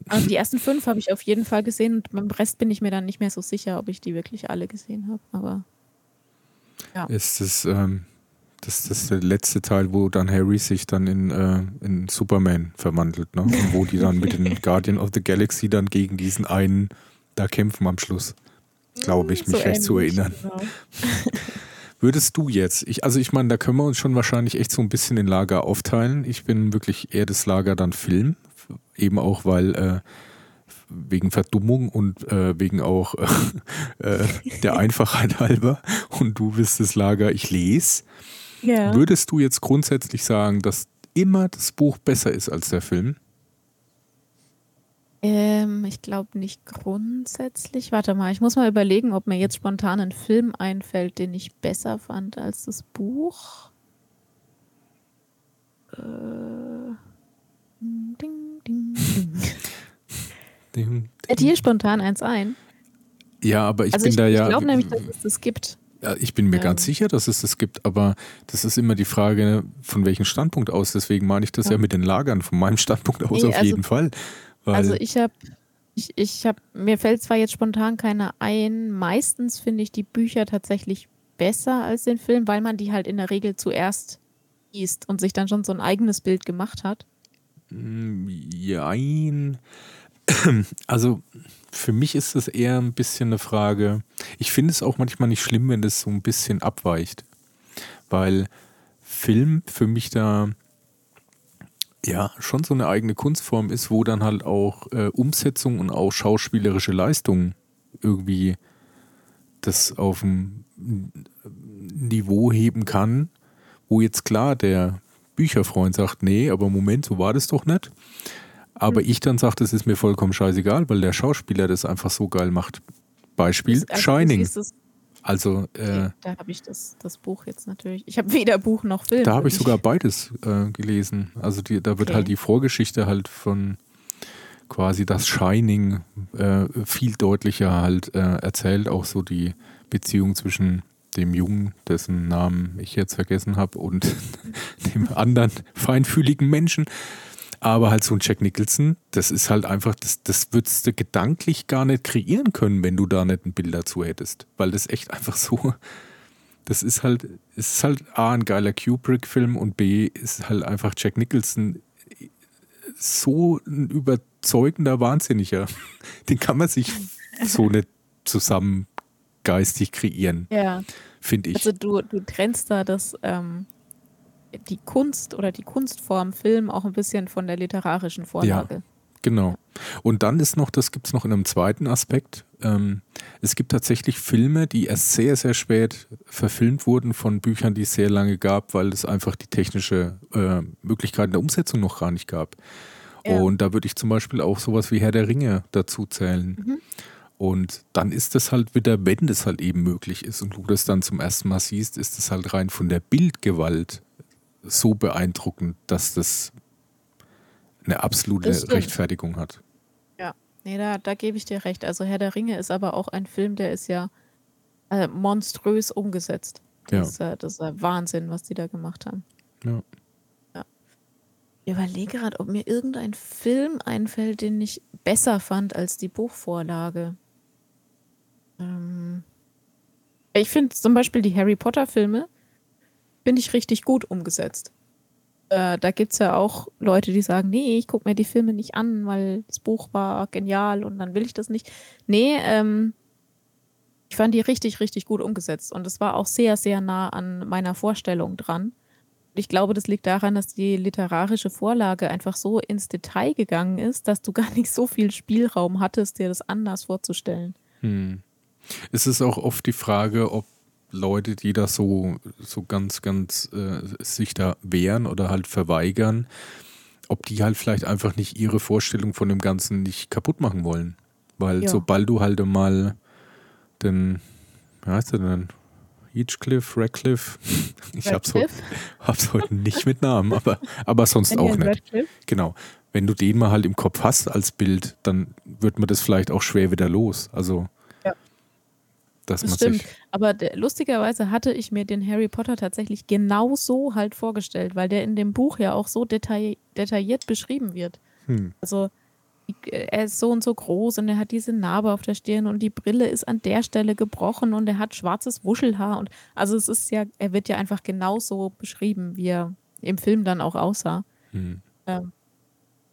Also die ersten fünf habe ich auf jeden Fall gesehen und beim Rest bin ich mir dann nicht mehr so sicher, ob ich die wirklich alle gesehen habe. Aber ja. Ist das, ähm, das, das der letzte Teil, wo dann Harry sich dann in, äh, in Superman verwandelt, ne? Und wo die dann mit den Guardian of the Galaxy dann gegen diesen einen da kämpfen am Schluss. Glaube ich, mich so recht zu erinnern. Genau. Würdest du jetzt, ich, also ich meine, da können wir uns schon wahrscheinlich echt so ein bisschen in Lager aufteilen. Ich bin wirklich eher das Lager dann Film, eben auch weil äh, wegen Verdummung und äh, wegen auch äh, der Einfachheit halber. Und du bist das Lager, ich lese. Ja. Würdest du jetzt grundsätzlich sagen, dass immer das Buch besser ist als der Film? Ähm, ich glaube nicht grundsätzlich. Warte mal, ich muss mal überlegen, ob mir jetzt spontan ein Film einfällt, den ich besser fand als das Buch. Äh, ding, ding, ding. ding, Fällt hier spontan eins ein? Ja, aber ich also bin ich, da ja. Ich glaube nämlich, dass es das gibt. Ja, ich bin mir ähm. ganz sicher, dass es das gibt, aber das ist immer die Frage, von welchem Standpunkt aus. Deswegen meine ich das ja, ja mit den Lagern. Von meinem Standpunkt aus nee, auf also, jeden Fall. Also ich habe, ich, ich habe, mir fällt zwar jetzt spontan keiner ein. Meistens finde ich die Bücher tatsächlich besser als den Film, weil man die halt in der Regel zuerst liest und sich dann schon so ein eigenes Bild gemacht hat. Mm, jein. Also für mich ist das eher ein bisschen eine Frage. Ich finde es auch manchmal nicht schlimm, wenn das so ein bisschen abweicht. Weil Film für mich da ja schon so eine eigene Kunstform ist, wo dann halt auch äh, Umsetzung und auch schauspielerische Leistung irgendwie das auf ein Niveau heben kann, wo jetzt klar der Bücherfreund sagt, nee, aber Moment, so war das doch nicht. Aber mhm. ich dann sage, das ist mir vollkommen scheißegal, weil der Schauspieler das einfach so geil macht. Beispiel also Shining. Also äh, da habe ich das, das Buch jetzt natürlich. Ich habe weder Buch noch Film. Da habe ich sogar beides äh, gelesen. Also die, da wird okay. halt die Vorgeschichte halt von quasi das Shining äh, viel deutlicher halt äh, erzählt, auch so die Beziehung zwischen dem Jungen, dessen Namen ich jetzt vergessen habe, und dem anderen feinfühligen Menschen. Aber halt so ein Jack Nicholson, das ist halt einfach, das, das würdest du gedanklich gar nicht kreieren können, wenn du da nicht ein Bild dazu hättest. Weil das echt einfach so, das ist halt, ist halt A, ein geiler Kubrick-Film und B, ist halt einfach Jack Nicholson so ein überzeugender Wahnsinniger. Den kann man sich so nicht zusammen geistig kreieren. Ja. Finde ich. Also du, du trennst da das, ähm, die Kunst oder die Kunstform Film auch ein bisschen von der literarischen Vorlage. Ja, genau. Und dann ist noch, das gibt es noch in einem zweiten Aspekt. Ähm, es gibt tatsächlich Filme, die erst sehr, sehr spät verfilmt wurden von Büchern, die es sehr lange gab, weil es einfach die technische äh, Möglichkeiten der Umsetzung noch gar nicht gab. Ja. Und da würde ich zum Beispiel auch sowas wie Herr der Ringe dazu zählen. Mhm. Und dann ist es halt wieder, wenn das halt eben möglich ist und du das dann zum ersten Mal siehst, ist es halt rein von der Bildgewalt so beeindruckend, dass das eine absolute das Rechtfertigung hat. Ja, nee, da, da gebe ich dir recht. Also Herr der Ringe ist aber auch ein Film, der ist ja äh, monströs umgesetzt. Das, ja. ist, äh, das ist äh, Wahnsinn, was die da gemacht haben. Ja. ja. Ich überlege gerade, ob mir irgendein Film einfällt, den ich besser fand als die Buchvorlage. Ähm ich finde zum Beispiel die Harry Potter-Filme, finde ich richtig gut umgesetzt. Äh, da gibt es ja auch Leute, die sagen, nee, ich gucke mir die Filme nicht an, weil das Buch war genial und dann will ich das nicht. Nee, ähm, ich fand die richtig, richtig gut umgesetzt und es war auch sehr, sehr nah an meiner Vorstellung dran. Ich glaube, das liegt daran, dass die literarische Vorlage einfach so ins Detail gegangen ist, dass du gar nicht so viel Spielraum hattest, dir das anders vorzustellen. Hm. Es ist auch oft die Frage, ob Leute, die da so, so ganz, ganz äh, sich da wehren oder halt verweigern, ob die halt vielleicht einfach nicht ihre Vorstellung von dem Ganzen nicht kaputt machen wollen. Weil ja. sobald du halt mal den, wie heißt der denn? Heathcliff, Radcliffe. Ich hab's, heute, hab's heute nicht mit Namen, aber, aber sonst auch nicht. Radcliffe? Genau. Wenn du den mal halt im Kopf hast als Bild, dann wird man das vielleicht auch schwer wieder los. Also dass das stimmt. Aber der, lustigerweise hatte ich mir den Harry Potter tatsächlich genau so halt vorgestellt, weil der in dem Buch ja auch so detail, detailliert beschrieben wird. Hm. Also er ist so und so groß und er hat diese Narbe auf der Stirn und die Brille ist an der Stelle gebrochen und er hat schwarzes Wuschelhaar und also es ist ja, er wird ja einfach genauso beschrieben, wie er im Film dann auch aussah. Hm. Ähm,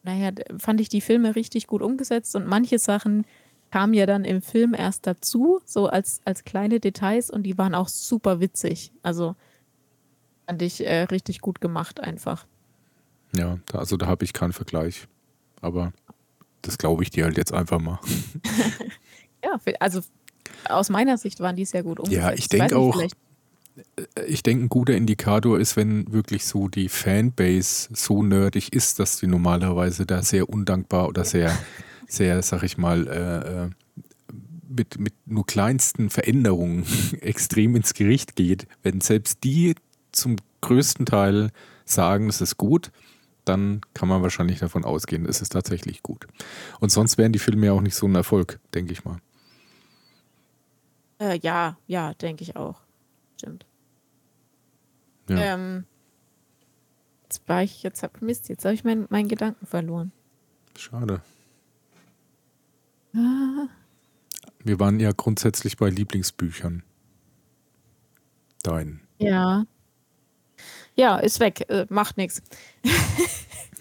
naja, fand ich die Filme richtig gut umgesetzt und manche Sachen, kam ja dann im Film erst dazu, so als, als kleine Details und die waren auch super witzig. Also fand ich äh, richtig gut gemacht einfach. Ja, da, also da habe ich keinen Vergleich. Aber das glaube ich dir halt jetzt einfach mal. ja, also aus meiner Sicht waren die sehr gut umgesetzt. Ja, ich denke auch, äh, ich denke, ein guter Indikator ist, wenn wirklich so die Fanbase so nerdig ist, dass die normalerweise da sehr undankbar oder sehr sehr, sag ich mal, äh, äh, mit, mit nur kleinsten Veränderungen extrem ins Gericht geht, wenn selbst die zum größten Teil sagen, es ist gut, dann kann man wahrscheinlich davon ausgehen, es ist tatsächlich gut. Und sonst wären die Filme ja auch nicht so ein Erfolg, denke ich mal. Äh, ja, ja, denke ich auch. Stimmt. Ja. Ähm, jetzt war ich, jetzt hab Mist, jetzt habe ich meinen mein Gedanken verloren. Schade. Wir waren ja grundsätzlich bei Lieblingsbüchern. Dein. Ja. Ja, ist weg. Äh, macht nichts.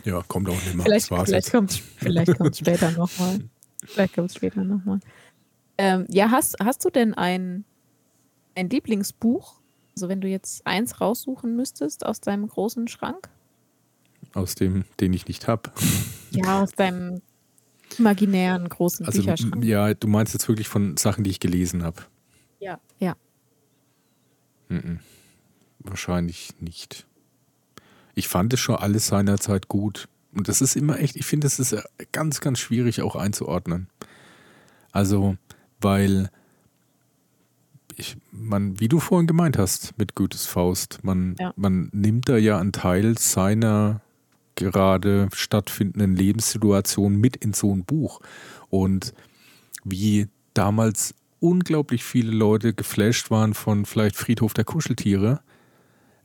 Ja, kommt auch nicht mehr. Vielleicht, vielleicht kommt es vielleicht später nochmal. Vielleicht kommt es später nochmal. Ähm, ja, hast, hast du denn ein, ein Lieblingsbuch? Also wenn du jetzt eins raussuchen müsstest aus deinem großen Schrank? Aus dem, den ich nicht habe. Ja, aus deinem imaginären großen also, Bücherschrank. Ja, du meinst jetzt wirklich von Sachen, die ich gelesen habe. Ja, ja. Mhm. Wahrscheinlich nicht. Ich fand es schon alles seinerzeit gut. Und das ist immer echt, ich finde, es ist ganz, ganz schwierig auch einzuordnen. Also, weil ich, man, wie du vorhin gemeint hast mit Goethes Faust, man, ja. man nimmt da ja einen Teil seiner gerade stattfindenden Lebenssituationen mit in so ein Buch. Und wie damals unglaublich viele Leute geflasht waren von vielleicht Friedhof der Kuscheltiere,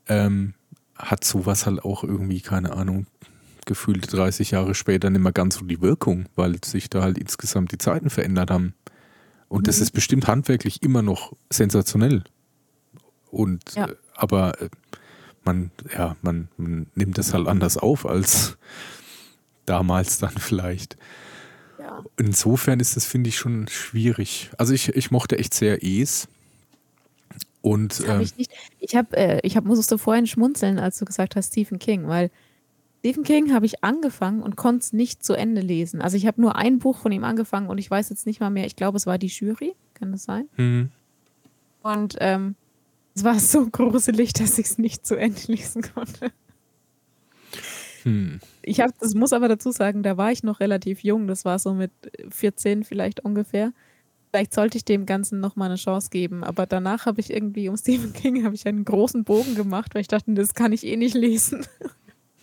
ähm, hat sowas halt auch irgendwie, keine Ahnung, gefühlt 30 Jahre später nicht mehr ganz so die Wirkung, weil sich da halt insgesamt die Zeiten verändert haben. Und mhm. das ist bestimmt handwerklich immer noch sensationell. Und ja. äh, aber äh, man, ja, man, man nimmt es halt anders auf als damals dann vielleicht. Ja. Insofern ist das, finde ich, schon schwierig. Also ich, ich mochte echt sehr Es. Und Das habe ähm, ich nicht. Ich habe, äh, ich hab, musste vorhin schmunzeln, als du gesagt hast Stephen King, weil Stephen King habe ich angefangen und konnte es nicht zu Ende lesen. Also ich habe nur ein Buch von ihm angefangen und ich weiß jetzt nicht mal mehr, ich glaube, es war die Jury, kann das sein? hm, Und ähm, es war so gruselig, dass ich es nicht zu Ende lesen konnte. hm, Ich habe, das muss aber dazu sagen, da war ich noch relativ jung, das war so mit 14 vielleicht ungefähr. Vielleicht sollte ich dem Ganzen noch mal eine Chance geben, aber danach habe ich irgendwie um Stephen King habe ich einen großen Bogen gemacht, weil ich dachte, das kann ich eh nicht lesen.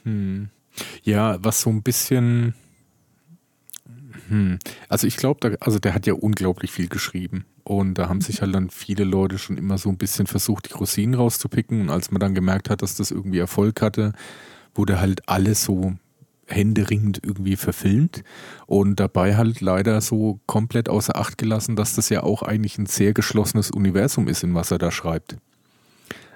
hm. Ja, was so ein bisschen. Hm. Also ich glaube, also der hat ja unglaublich viel geschrieben. Und da haben sich halt dann viele Leute schon immer so ein bisschen versucht, die Rosinen rauszupicken. Und als man dann gemerkt hat, dass das irgendwie Erfolg hatte, wurde halt alles so händeringend irgendwie verfilmt und dabei halt leider so komplett außer Acht gelassen, dass das ja auch eigentlich ein sehr geschlossenes Universum ist, in was er da schreibt.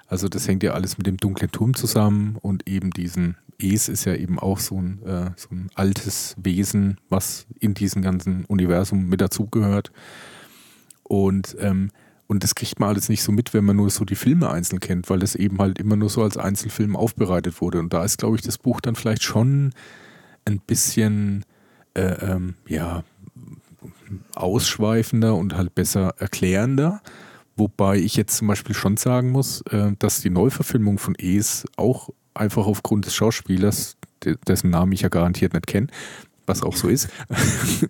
Also das hängt ja alles mit dem dunklen Turm zusammen und eben diesen Es ist ja eben auch so ein, äh, so ein altes Wesen, was in diesem ganzen Universum mit dazugehört. Und, ähm, und das kriegt man alles nicht so mit, wenn man nur so die Filme einzeln kennt, weil das eben halt immer nur so als Einzelfilm aufbereitet wurde. Und da ist, glaube ich, das Buch dann vielleicht schon ein bisschen, äh, ähm, ja, ausschweifender und halt besser erklärender. Wobei ich jetzt zum Beispiel schon sagen muss, äh, dass die Neuverfilmung von Es auch einfach aufgrund des Schauspielers, de- dessen Namen ich ja garantiert nicht kenne, was auch so ist,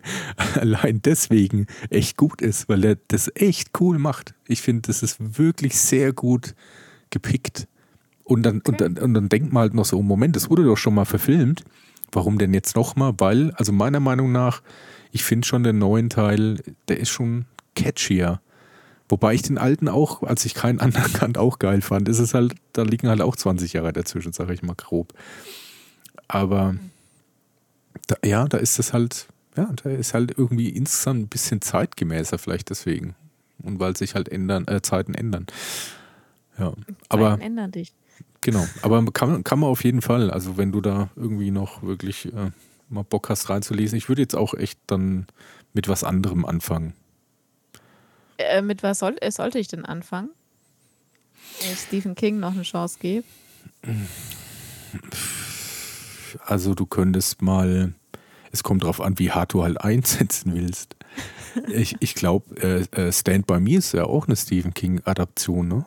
allein deswegen echt gut ist, weil er das echt cool macht. Ich finde, das ist wirklich sehr gut gepickt. Und dann, und, dann, und dann denkt man halt noch so, Moment, das wurde doch schon mal verfilmt. Warum denn jetzt nochmal? Weil, also meiner Meinung nach, ich finde schon den neuen Teil, der ist schon catchier. Wobei ich den alten auch, als ich keinen anderen kannte, auch geil fand. Ist es halt, da liegen halt auch 20 Jahre dazwischen, sage ich mal grob. Aber da, ja, da ist es halt, ja, da ist halt irgendwie insgesamt ein bisschen zeitgemäßer, vielleicht deswegen. Und weil sich halt ändern, äh, Zeiten ändern. Ja. Aber Zeiten ändern dich. Genau, aber kann, kann man auf jeden Fall, also wenn du da irgendwie noch wirklich äh, mal Bock hast reinzulesen, ich würde jetzt auch echt dann mit was anderem anfangen. Äh, mit was soll, äh, sollte ich denn anfangen? Wenn ich Stephen King noch eine Chance gebe. Also du könntest mal, es kommt drauf an, wie hart du halt einsetzen willst. Ich, ich glaube, äh, äh, Stand By Me ist ja auch eine Stephen King-Adaption, ne?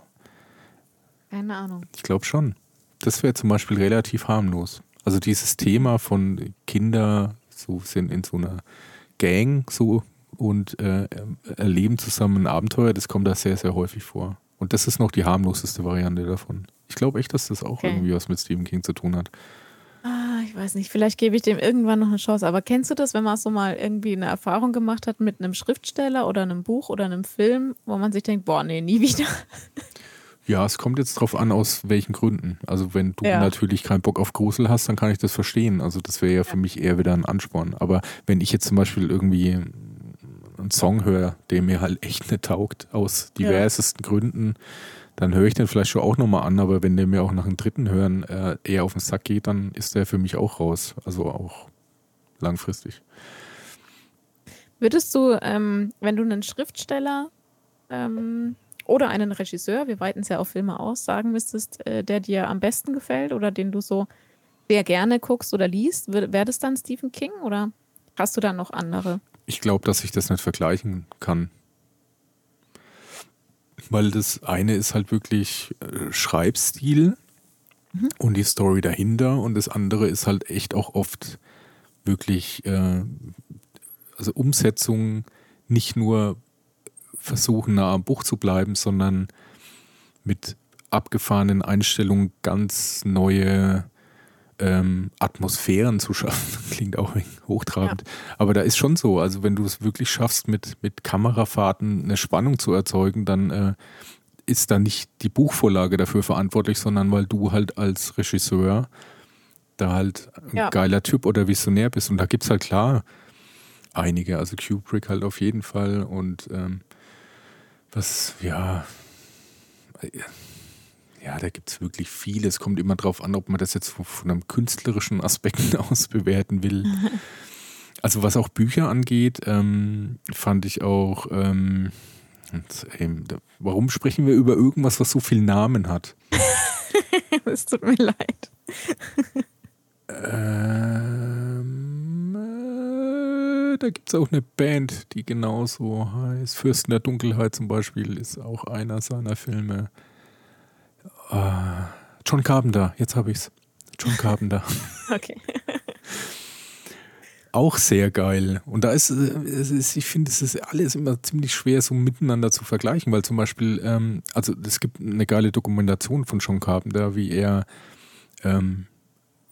Keine Ahnung. Ich glaube schon. Das wäre zum Beispiel relativ harmlos. Also dieses Thema von Kinder so sind in so einer Gang so und äh, erleben zusammen ein Abenteuer, das kommt da sehr, sehr häufig vor. Und das ist noch die harmloseste Variante davon. Ich glaube echt, dass das auch Okay. irgendwie was mit Stephen King zu tun hat. Ich weiß nicht, vielleicht gebe ich dem irgendwann noch eine Chance. Aber kennst du das, wenn man so mal irgendwie eine Erfahrung gemacht hat mit einem Schriftsteller oder einem Buch oder einem Film, wo man sich denkt, boah, nee, nie wieder. Ja, es kommt jetzt drauf an, aus welchen Gründen. Also wenn du Ja. natürlich keinen Bock auf Grusel hast, dann kann ich das verstehen. Also das wäre ja für mich eher wieder ein Ansporn. Aber wenn ich jetzt zum Beispiel irgendwie einen Song höre, der mir halt echt nicht taugt, aus diversesten Gründen, dann höre ich den vielleicht schon auch nochmal an. Aber wenn der mir auch nach dem dritten Hören äh, eher auf den Sack geht, dann ist der für mich auch raus. Also auch langfristig. Würdest du, ähm, wenn du einen Schriftsteller ähm, oder einen Regisseur, wir weiten es ja auf Filme aus, sagen müsstest, äh, der dir am besten gefällt oder den du so sehr gerne guckst oder liest, wäre das dann Stephen King oder hast du da noch andere? Ich glaube, dass ich das nicht vergleichen kann. Weil das eine ist halt wirklich äh, Schreibstil und die Story dahinter. Und das andere ist halt echt auch oft wirklich, äh, also Umsetzung nicht nur versuchen nah am Buch zu bleiben, sondern mit abgefahrenen Einstellungen ganz neue ähm, Atmosphären zu schaffen. Klingt auch hochtrabend. Aber da ist schon so, also wenn du es wirklich schaffst, mit, mit Kamerafahrten eine Spannung zu erzeugen, dann äh, ist da nicht die Buchvorlage dafür verantwortlich, sondern weil du halt als Regisseur da halt ein Ja. geiler Typ oder Visionär bist. Und da gibt es halt klar einige, also Kubrick halt auf jeden Fall und ähm, was, ja, ja, da gibt es wirklich viele. Es kommt immer darauf an, ob man das jetzt von, einem künstlerischen Aspekt aus bewerten will. Also was auch Bücher angeht, ähm, fand ich auch, ähm, und, ähm, warum sprechen wir über irgendwas, was so viele Namen hat? Es tut mir leid. Ähm, äh, da gibt es auch eine Band, die genauso heißt. Fürsten der Dunkelheit zum Beispiel ist auch einer seiner Filme. Äh, John Carpenter, jetzt habe ich's. John Carpenter. Okay. auch sehr geil. Und da ist, äh, es ist ich finde, es ist alles immer ziemlich schwer so miteinander zu vergleichen, weil zum Beispiel, ähm, also es gibt eine geile Dokumentation von John Carpenter, wie er, ähm,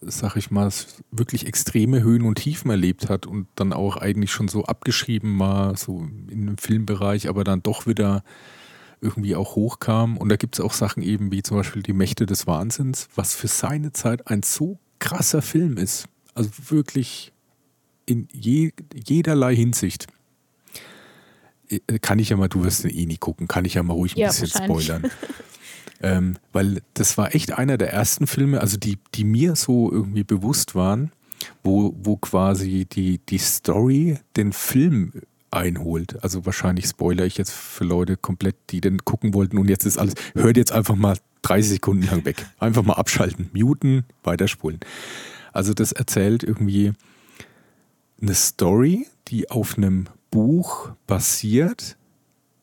sag ich mal, wirklich extreme Höhen und Tiefen erlebt hat und dann auch eigentlich schon so abgeschrieben war, so in dem Filmbereich, aber dann doch wieder irgendwie auch hochkam. Und da gibt es auch Sachen eben wie zum Beispiel Die Mächte des Wahnsinns, was für seine Zeit ein so krasser Film ist. Also wirklich in je, jederlei Hinsicht. Äh, kann ich ja mal, du wirst ihn eh nie gucken, kann ich ja mal ruhig ein Ja, bisschen spoilern. ähm, weil das war echt einer der ersten Filme, also die, die mir so irgendwie bewusst waren, wo, wo quasi die, die Story den Film einholt. Also wahrscheinlich spoiler ich jetzt für Leute komplett, die den gucken wollten und jetzt ist alles, hört jetzt einfach mal 30 Sekunden lang weg. Einfach mal abschalten, muten, weiterspulen. Also das erzählt irgendwie eine Story, die auf einem Buch basiert,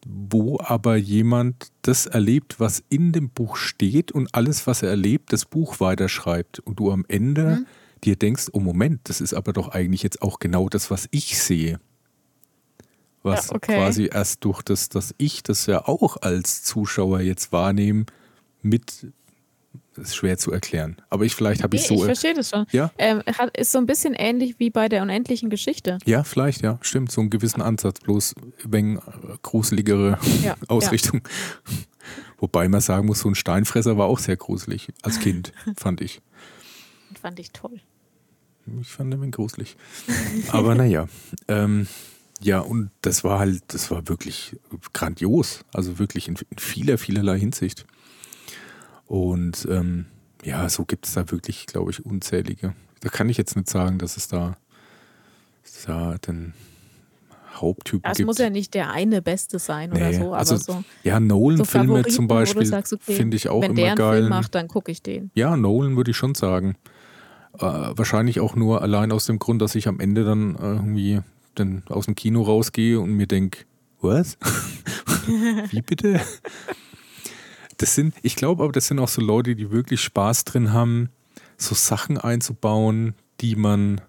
wo aber jemand das erlebt, was in dem Buch steht und alles, was er erlebt, das Buch weiterschreibt und du am Ende Mhm. dir denkst, oh Moment, das ist aber doch eigentlich jetzt auch genau das, was ich sehe. Was Ja, okay. quasi erst durch das, dass ich das ja auch als Zuschauer jetzt wahrnehme, mit das ist schwer zu erklären. Aber ich vielleicht habe Nee, ich ich so. verstehe das schon. ja, Ähm, hat, ist so ein bisschen ähnlich wie bei der unendlichen Geschichte. ja, vielleicht, ja, stimmt. So einen gewissen Ansatz, bloß wegen äh, gruseligere Ja, Ausrichtung. Wobei man sagen muss, so ein Steinfresser war auch sehr gruselig als Kind, fand ich. ja. Fand ich toll. Ich fand den gruselig. Aber naja. Ähm, ja, und das war halt, das war wirklich grandios. Also wirklich in, in vieler, vielerlei Hinsicht. Und ähm, ja, so gibt es da wirklich, glaube ich, unzählige. Da kann ich jetzt nicht sagen, dass es da, da den Haupttypen Es gibt. muss ja nicht der eine Beste sein oder Nee, so, aber also so, ja, so Nolan-Filme Favoriten, zum Beispiel okay, finde ich auch wenn immer der einen geil. Film macht, dann gucke ich den. Ja, Nolan würde ich schon sagen. Äh, wahrscheinlich auch nur allein aus dem Grund, dass ich am Ende dann äh, irgendwie dann aus dem Kino rausgehe und mir denke, was? Wie bitte? Das sind, ich glaube aber, das sind auch so Leute, die wirklich Spaß drin haben, so Sachen einzubauen, die man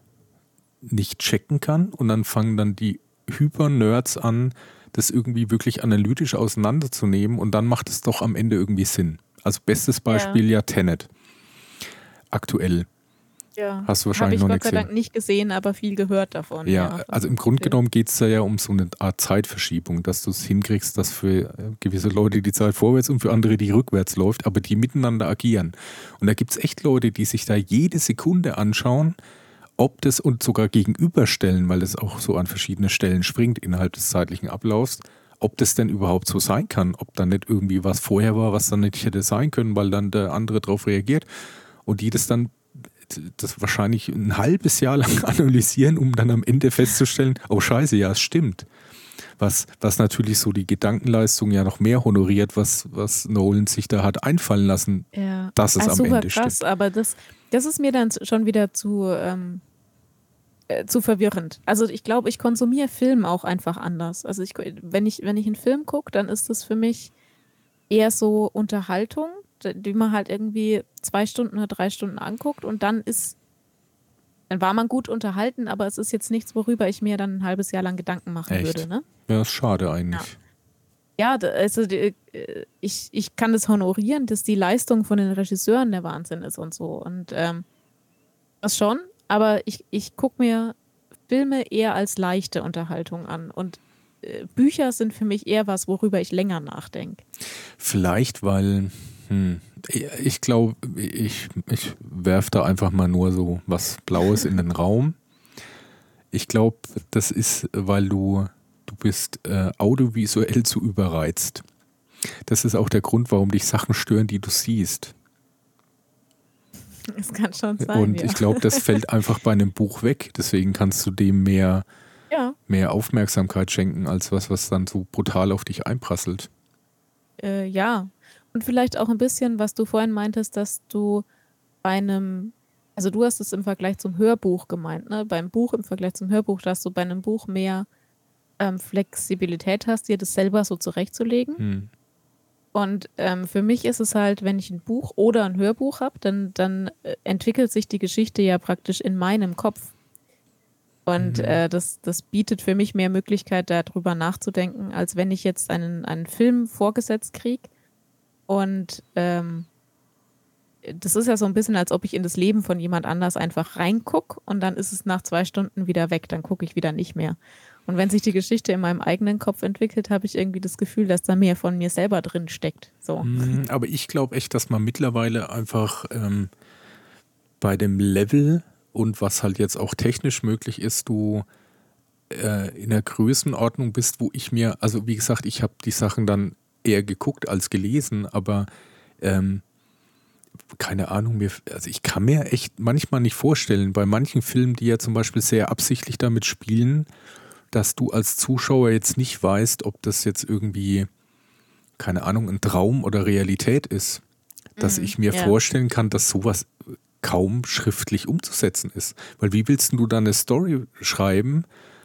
nicht checken kann. Und dann fangen dann die Hyper-Nerds an, das irgendwie wirklich analytisch auseinanderzunehmen und dann macht es doch am Ende irgendwie Sinn. Also bestes Beispiel ja, Tenet. Aktuell. Ja. Hast du Habe wahrscheinlich ich noch Gott nicht sei gesehen. Dank nicht gesehen, aber viel gehört davon. Ja, Ja, also im Grunde genommen geht es da ja um so eine Art Zeitverschiebung, dass du es hinkriegst, dass für äh, gewisse Leute die Zeit vorwärts und für andere die rückwärts läuft, aber die miteinander agieren. Und da gibt es echt Leute, die sich da jede Sekunde anschauen, ob das und sogar gegenüberstellen, weil es auch so an verschiedene Stellen springt innerhalb des zeitlichen Ablaufs, ob das denn überhaupt so sein kann, ob da nicht irgendwie was vorher war, was dann nicht hätte sein können, weil dann der andere darauf reagiert und die das dann das wahrscheinlich ein halbes Jahr lang analysieren, um dann am Ende festzustellen, oh scheiße, ja, es stimmt. Was, was natürlich so die Gedankenleistung ja noch mehr honoriert, was, was Nolan sich da hat einfallen lassen, ja. dass es Ah, am super Ende krass, stimmt. aber das, das ist mir dann schon wieder zu, ähm, äh, zu verwirrend. Also ich glaube, ich konsumiere Film auch einfach anders. Also ich, wenn ich, wenn ich einen Film gucke, dann ist das für mich eher so Unterhaltung, die man halt irgendwie zwei Stunden oder drei Stunden anguckt und dann ist, dann war man gut unterhalten, aber es ist jetzt nichts, worüber ich mir dann ein halbes Jahr lang Gedanken machen Echt? würde. Ne? Ja, ist schade eigentlich. Ja, da- also die, äh, ich, ich kann das honorieren, dass die Leistung von den Regisseuren der Wahnsinn ist und so. Und ähm, das schon, aber ich, ich gucke mir Filme eher als leichte Unterhaltung an. Und äh, Bücher sind für mich eher was, worüber ich länger nachdenke. Vielleicht, weil, hm, ich glaube, ich, ich werfe da einfach mal nur so was Blaues in den Raum. Ich glaube, das ist, weil du, du bist äh, audiovisuell zu überreizt. Das ist auch der Grund, warum dich Sachen stören, die du siehst. Das kann schon sein. Und ja. ich glaube, das fällt einfach bei einem Buch weg. Deswegen kannst du dem mehr, ja, mehr Aufmerksamkeit schenken, als was, was dann so brutal auf dich einprasselt. äh, ja. Und vielleicht auch ein bisschen, was du vorhin meintest, dass du bei einem, also du hast es im Vergleich zum Hörbuch gemeint, ne? Beim Buch im Vergleich zum Hörbuch, dass du bei einem Buch mehr ähm, Flexibilität hast, dir das selber so zurechtzulegen. Hm. Und ähm, für mich ist es halt, wenn ich ein Buch oder ein Hörbuch habe, dann, dann äh, entwickelt sich die Geschichte ja praktisch in meinem Kopf. Und Mhm. äh, das, das bietet für mich mehr Möglichkeit, darüber nachzudenken, als wenn ich jetzt einen, einen Film vorgesetzt kriege. Und ähm, das ist ja so ein bisschen, als ob ich in das Leben von jemand anders einfach reingucke und dann ist es nach zwei Stunden wieder weg, dann gucke ich wieder nicht mehr. Und wenn sich die Geschichte in meinem eigenen Kopf entwickelt, habe ich irgendwie das Gefühl, dass da mehr von mir selber drin steckt. So. Mm, Aber ich glaube echt, dass man mittlerweile einfach ähm, bei dem Level und was halt jetzt auch technisch möglich ist, du äh, in der Größenordnung bist, wo ich mir, also wie gesagt, ich habe die Sachen dann eher geguckt als gelesen, aber ähm, keine Ahnung, mir, also ich kann mir echt manchmal nicht vorstellen, bei manchen Filmen, die ja zum Beispiel sehr absichtlich damit spielen, dass du als Zuschauer jetzt nicht weißt, ob das jetzt irgendwie, keine Ahnung, ein Traum oder Realität ist. Dass Mhm, ich mir ja. vorstellen kann, dass sowas kaum schriftlich umzusetzen ist. Weil wie willst du dann eine Story schreiben,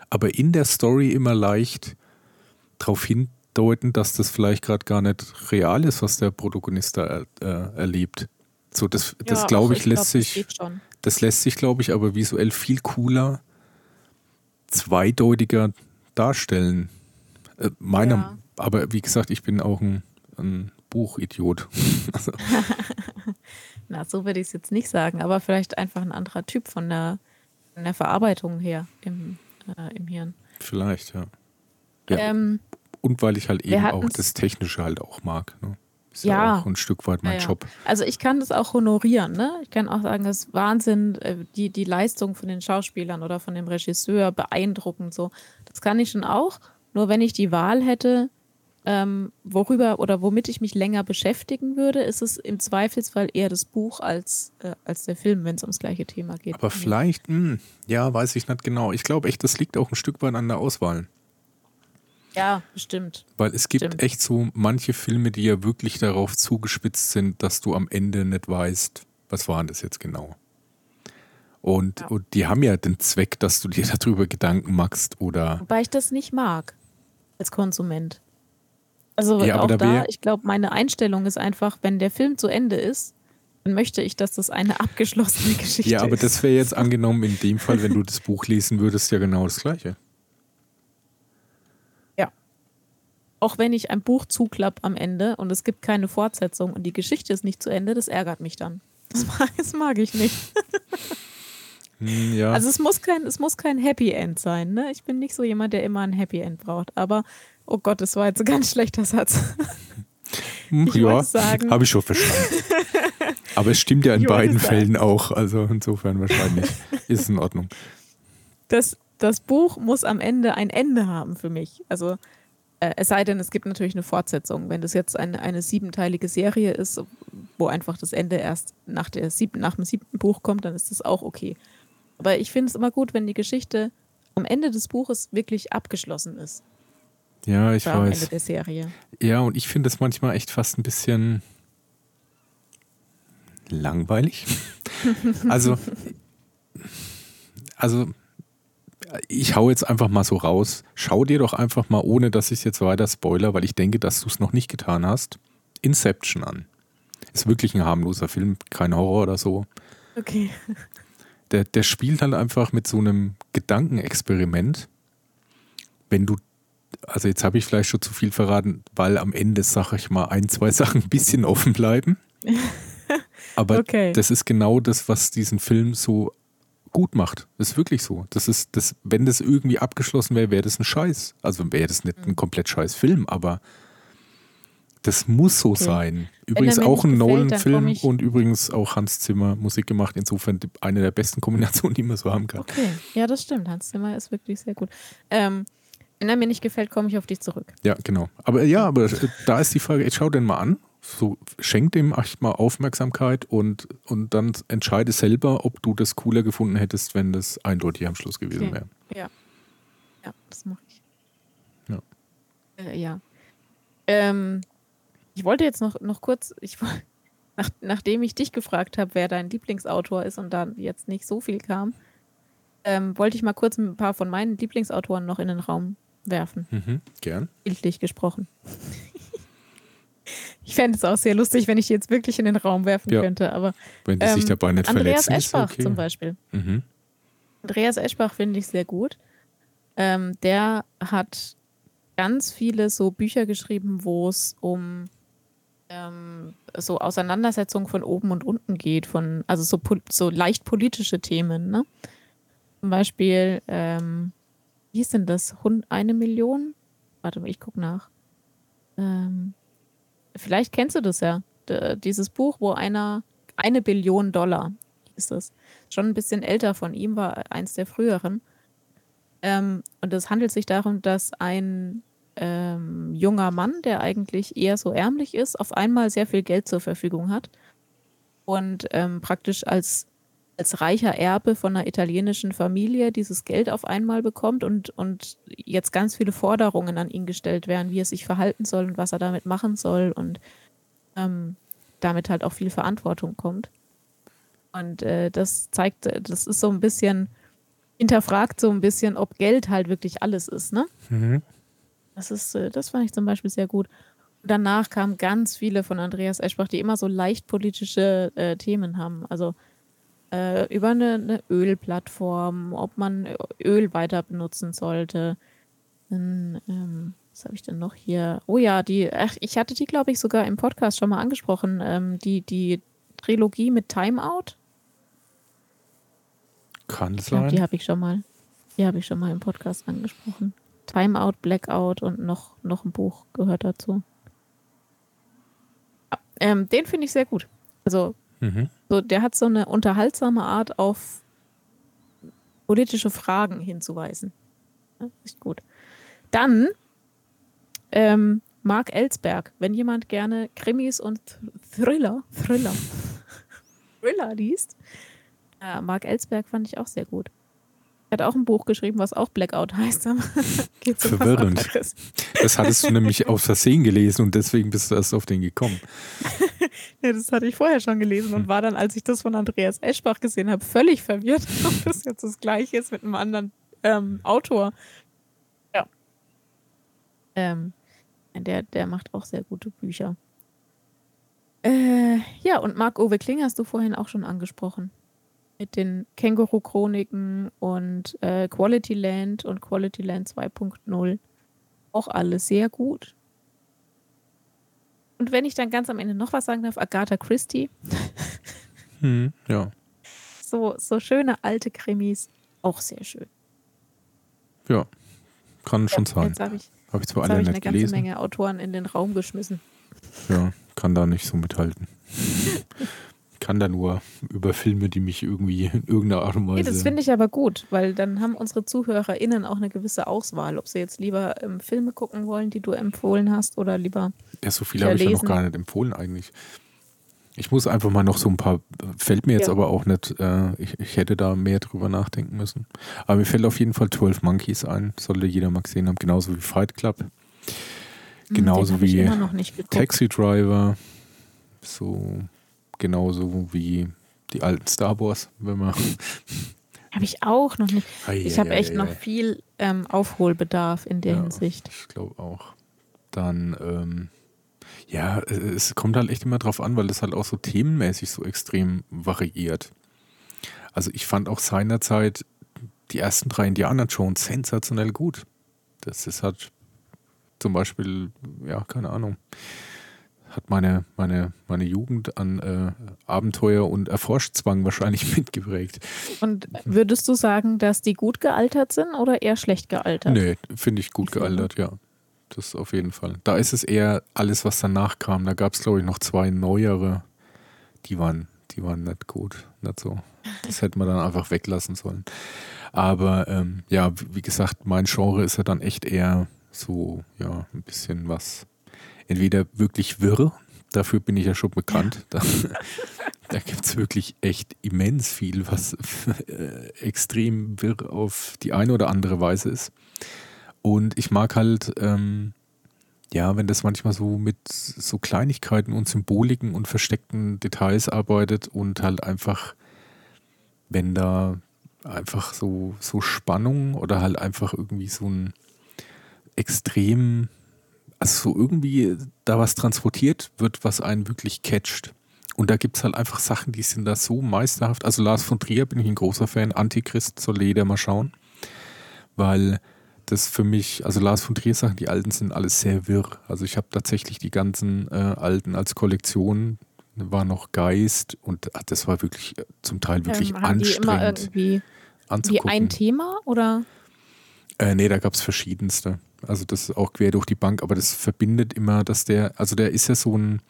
aber in der Story immer leicht darauf hindeuten, dass das vielleicht gerade gar nicht real ist, was der Protagonist da äh, erlebt. So, das, das Ja, glaube ich, glaub, lässt das sich, schon. das lässt sich, glaube ich, aber visuell viel cooler, zweideutiger darstellen. Äh, meiner, Ja. aber wie gesagt, ich bin auch ein, ein Buchidiot. also, Na, so würde ich es jetzt nicht sagen, aber vielleicht einfach ein anderer Typ von der, von der Verarbeitung her im, äh, im Hirn. vielleicht, ja. ja. Ähm, Und weil ich halt eben auch das Technische halt auch mag. Ne? Ist ja, Ja. auch ein Stück weit mein Ja, ja. Job. Also ich kann das auch honorieren, ne? Ich kann auch sagen, das ist Wahnsinn, äh, die, die Leistung von den Schauspielern oder von dem Regisseur beeindruckend so. Das kann ich schon auch. Nur wenn ich die Wahl hätte, ähm, worüber oder womit ich mich länger beschäftigen würde, ist es im Zweifelsfall eher das Buch als, äh, als der Film, wenn es ums gleiche Thema geht. Aber vielleicht, hm, ja, weiß ich nicht genau. Ich glaube echt, das liegt auch ein Stück weit an der Auswahl. Ja, bestimmt. Weil es gibt Stimmt. echt so manche Filme, die ja wirklich darauf zugespitzt sind, dass du am Ende nicht weißt, was war denn das jetzt genau. Und, Ja. und die haben ja den Zweck, dass du dir darüber Gedanken machst oder Wobei ich das nicht mag als Konsument. Also Ja, auch da da, ich glaube, meine Einstellung ist einfach, wenn der Film zu Ende ist, dann möchte ich, dass das eine abgeschlossene Geschichte Ja, aber ist. das wäre jetzt angenommen in dem Fall, wenn du das Buch lesen würdest, ja genau das Gleiche. Ja. Auch wenn ich ein Buch zuklapp am Ende und es gibt keine Fortsetzung und die Geschichte ist nicht zu Ende, das ärgert mich dann. Das mag, das mag ich nicht. Hm, ja, Also es muss kein, es muss kein Happy End sein. Ne? Ich bin nicht so jemand, der immer ein Happy End braucht. Aber, oh Gott, das war jetzt ein ganz schlechter Satz. Hm, ich ja habe ich schon verstanden. Aber es stimmt ja in beiden. Fällen auch. Also insofern wahrscheinlich ist es in Ordnung. das, das Buch muss am Ende ein Ende haben für mich. Also es sei denn, es gibt natürlich eine Fortsetzung. Wenn das jetzt eine, eine siebenteilige Serie ist, wo einfach das Ende erst nach, der siebten, nach dem siebten Buch kommt, dann ist das auch okay. Aber ich finde es immer gut, wenn die Geschichte am Ende des Buches wirklich abgeschlossen ist. Ja, ich Oder am Ende weiß. der Serie. Ja, und ich finde es manchmal echt fast ein bisschen langweilig. also, also ich hau jetzt einfach mal so raus. Schau dir doch einfach mal, ohne dass ich jetzt weiter spoiler, weil ich denke, dass du es noch nicht getan hast, Inception an. Ist wirklich ein harmloser Film, kein Horror oder so. Okay. Der, der spielt halt einfach mit so einem Gedankenexperiment. Wenn du, also jetzt habe ich vielleicht schon zu viel verraten, weil am Ende, sag ich mal, ein, zwei Sachen ein bisschen offen bleiben. Aber Okay. das ist genau das, was diesen Film so gut macht. Das ist wirklich so. Das ist, das, wenn das irgendwie abgeschlossen wäre, wäre das ein Scheiß. Also wäre das nicht Mhm. ein komplett scheiß Film, aber das muss so Okay. sein. Übrigens auch ein Nolan-Film und übrigens auch Hans Zimmer Musik gemacht. Insofern eine der besten Kombinationen, die man so haben kann. Okay, ja, das stimmt. Hans Zimmer ist wirklich sehr gut. Ähm, Wenn er mir nicht gefällt, komme ich auf dich zurück. Ja, genau. Aber ja, aber da ist die Frage, jetzt schau den mal an. So, schenk dem echt mal Aufmerksamkeit und, und dann entscheide selber, ob du das cooler gefunden hättest, wenn das eindeutig am Schluss gewesen Okay. wäre. Ja. Ja, das mache ich. Ja. Äh, ja. Ähm, ich wollte jetzt noch, noch kurz, ich, nach, nachdem ich dich gefragt habe, wer dein Lieblingsautor ist und da jetzt nicht so viel kam, ähm, wollte ich mal kurz ein paar von meinen Lieblingsautoren noch in den Raum werfen, Mhm, gern. bildlich gesprochen. ich fände es auch sehr lustig, wenn ich die jetzt wirklich in den Raum werfen Ja. könnte, aber Wenn die sich ähm, dabei nicht Andreas verletzen, ist Eschbach okay. zum Beispiel. Mhm. Andreas Eschbach finde ich sehr gut. Ähm, der hat ganz viele so Bücher geschrieben, wo es um ähm, so Auseinandersetzung von oben und unten geht, von, also so, so leicht politische Themen. Ne? Zum Beispiel, ähm, wie hieß denn das? Hund, eine Million? Warte mal, ich gucke nach. Ähm, vielleicht kennst du das ja. Dieses Buch, wo einer eine Billion Dollar ist das. Schon ein bisschen älter von ihm, war eins der früheren. Ähm, und es handelt sich darum, dass ein ähm, junger Mann, der eigentlich eher so ärmlich ist, auf einmal sehr viel Geld zur Verfügung hat und ähm, praktisch als, als reicher Erbe von einer italienischen Familie dieses Geld auf einmal bekommt und, und jetzt ganz viele Forderungen an ihn gestellt werden, wie er sich verhalten soll und was er damit machen soll und ähm, damit halt auch viel Verantwortung kommt. Und äh, das zeigt, das ist so ein bisschen, hinterfragt so ein bisschen, ob Geld halt wirklich alles ist, ne? Mhm. Das ist, äh, das fand ich zum Beispiel sehr gut. Und danach kamen ganz viele von Andreas Eschbach, die immer so leicht politische äh, Themen haben. Also äh, über eine, eine Ölplattform, ob man Öl weiter benutzen sollte. Dann, ähm, was habe ich denn noch hier? Oh ja, die, ach, ich hatte die, glaube ich, sogar im Podcast schon mal angesprochen. Ähm, die, die Trilogie mit Timeout. Kann Ich glaube, sein. die habe ich schon mal, die habe ich schon mal im Podcast angesprochen. Timeout, Blackout und noch, noch ein Buch gehört dazu. Ja, Ähm, den finde ich sehr gut. Also, Mhm. So, der hat so eine unterhaltsame Art, auf politische Fragen hinzuweisen. Ja, echt gut. Dann ähm, Mark Ellsberg. Wenn jemand gerne Krimis und Thriller, Thriller, Thriller liest, äh, Mark Ellsberg fand ich auch sehr gut. Er hat auch ein Buch geschrieben, was auch Blackout heißt. um Verwirrend. anderes. Das hattest du nämlich aus Versehen gelesen und deswegen bist du erst auf den gekommen. Ja, das hatte ich vorher schon gelesen und war dann, als ich das von Andreas Eschbach gesehen habe, völlig verwirrt, ob das jetzt das gleiche ist mit einem anderen ähm, Autor. Ja. Ähm, der, der macht auch sehr gute Bücher. Äh, ja, und Marc-Uwe Kling hast du vorhin auch schon angesprochen. Mit den Känguru-Chroniken und äh, Quality Land und Quality Land 2.0. Auch alles sehr gut. Und wenn ich dann ganz am Ende noch was sagen darf, Agatha Christie, Mhm. Ja. so, so schöne alte Krimis, auch sehr schön. ja, kann schon sein. Jetzt habe ich, Habe ich zwar alle hab ich eine nicht ganze gelesen. Menge Autoren in den Raum geschmissen. Ja, kann da nicht so mithalten. kann da nur über Filme, die mich irgendwie in irgendeiner Art und Nee, Weise. das finde ich aber gut, weil dann haben unsere ZuhörerInnen auch eine gewisse Auswahl, ob sie jetzt lieber ähm, Filme gucken wollen, die du empfohlen hast, oder lieber. ja, so viele habe ich ja noch gar nicht empfohlen eigentlich. Ich muss einfach mal noch so ein paar, fällt mir jetzt Ja. aber auch nicht, äh, ich, ich hätte da mehr drüber nachdenken müssen. Aber mir fällt auf jeden Fall 12 Monkeys ein, sollte jeder mal gesehen haben, genauso wie Fight Club, Hm, Genauso wie. Taxi Driver, so genauso wie die alten Star Wars, wenn man. Habe ich auch noch nicht. Ich habe echt noch Eieieiei. viel ähm, Aufholbedarf in der Ja. Hinsicht. Ich glaube auch. Dann, ähm, ja, es- es kommt halt echt immer drauf an, weil das halt auch so themenmäßig so extrem variiert. Also ich fand auch seinerzeit die ersten drei Indiana Jones sensationell gut. Das ist halt zum Beispiel, ja, keine Ahnung, hat meine, meine, meine Jugend an äh, Abenteuer und Erforschzwang wahrscheinlich mitgeprägt. Und würdest du sagen, dass die gut gealtert sind oder eher schlecht gealtert? Nee, finde ich gut gealtert, ja. Das auf jeden Fall. Da ist es eher alles, was danach kam. Da gab es, glaube ich, noch zwei neuere. Die waren, die waren nicht gut. Nicht so. Das hätte man dann einfach weglassen sollen. Aber ähm, ja, wie gesagt, mein Genre ist ja dann echt eher so, ja, ein bisschen was. Entweder wirklich wirr, dafür bin ich ja schon bekannt. Da, da gibt es wirklich echt immens viel, was äh, extrem wirr auf die eine oder andere Weise ist. Und ich mag halt, ähm, ja, wenn das manchmal so mit so Kleinigkeiten und Symboliken und versteckten Details arbeitet und halt einfach, wenn da einfach so, so Spannung oder halt einfach irgendwie so ein extrem, also so irgendwie da was transportiert wird, was einen wirklich catcht. Und da gibt es halt einfach Sachen, die sind da so meisterhaft. Also Lars von Trier bin ich ein großer Fan. Antichrist soll jeder mal schauen. Weil das für mich, also Lars von Trier Sachen, die alten sind alles sehr wirr. Also ich habe tatsächlich die ganzen äh, alten als Kollektion, war noch Geist und ach, das war wirklich äh, zum Teil wirklich ähm, anstrengend. Die immer irgendwie wie ein Thema oder? Äh, nee, da gab es verschiedenste. Also das ist auch quer durch die Bank, aber das verbindet immer, dass der, also der ist ja so ein,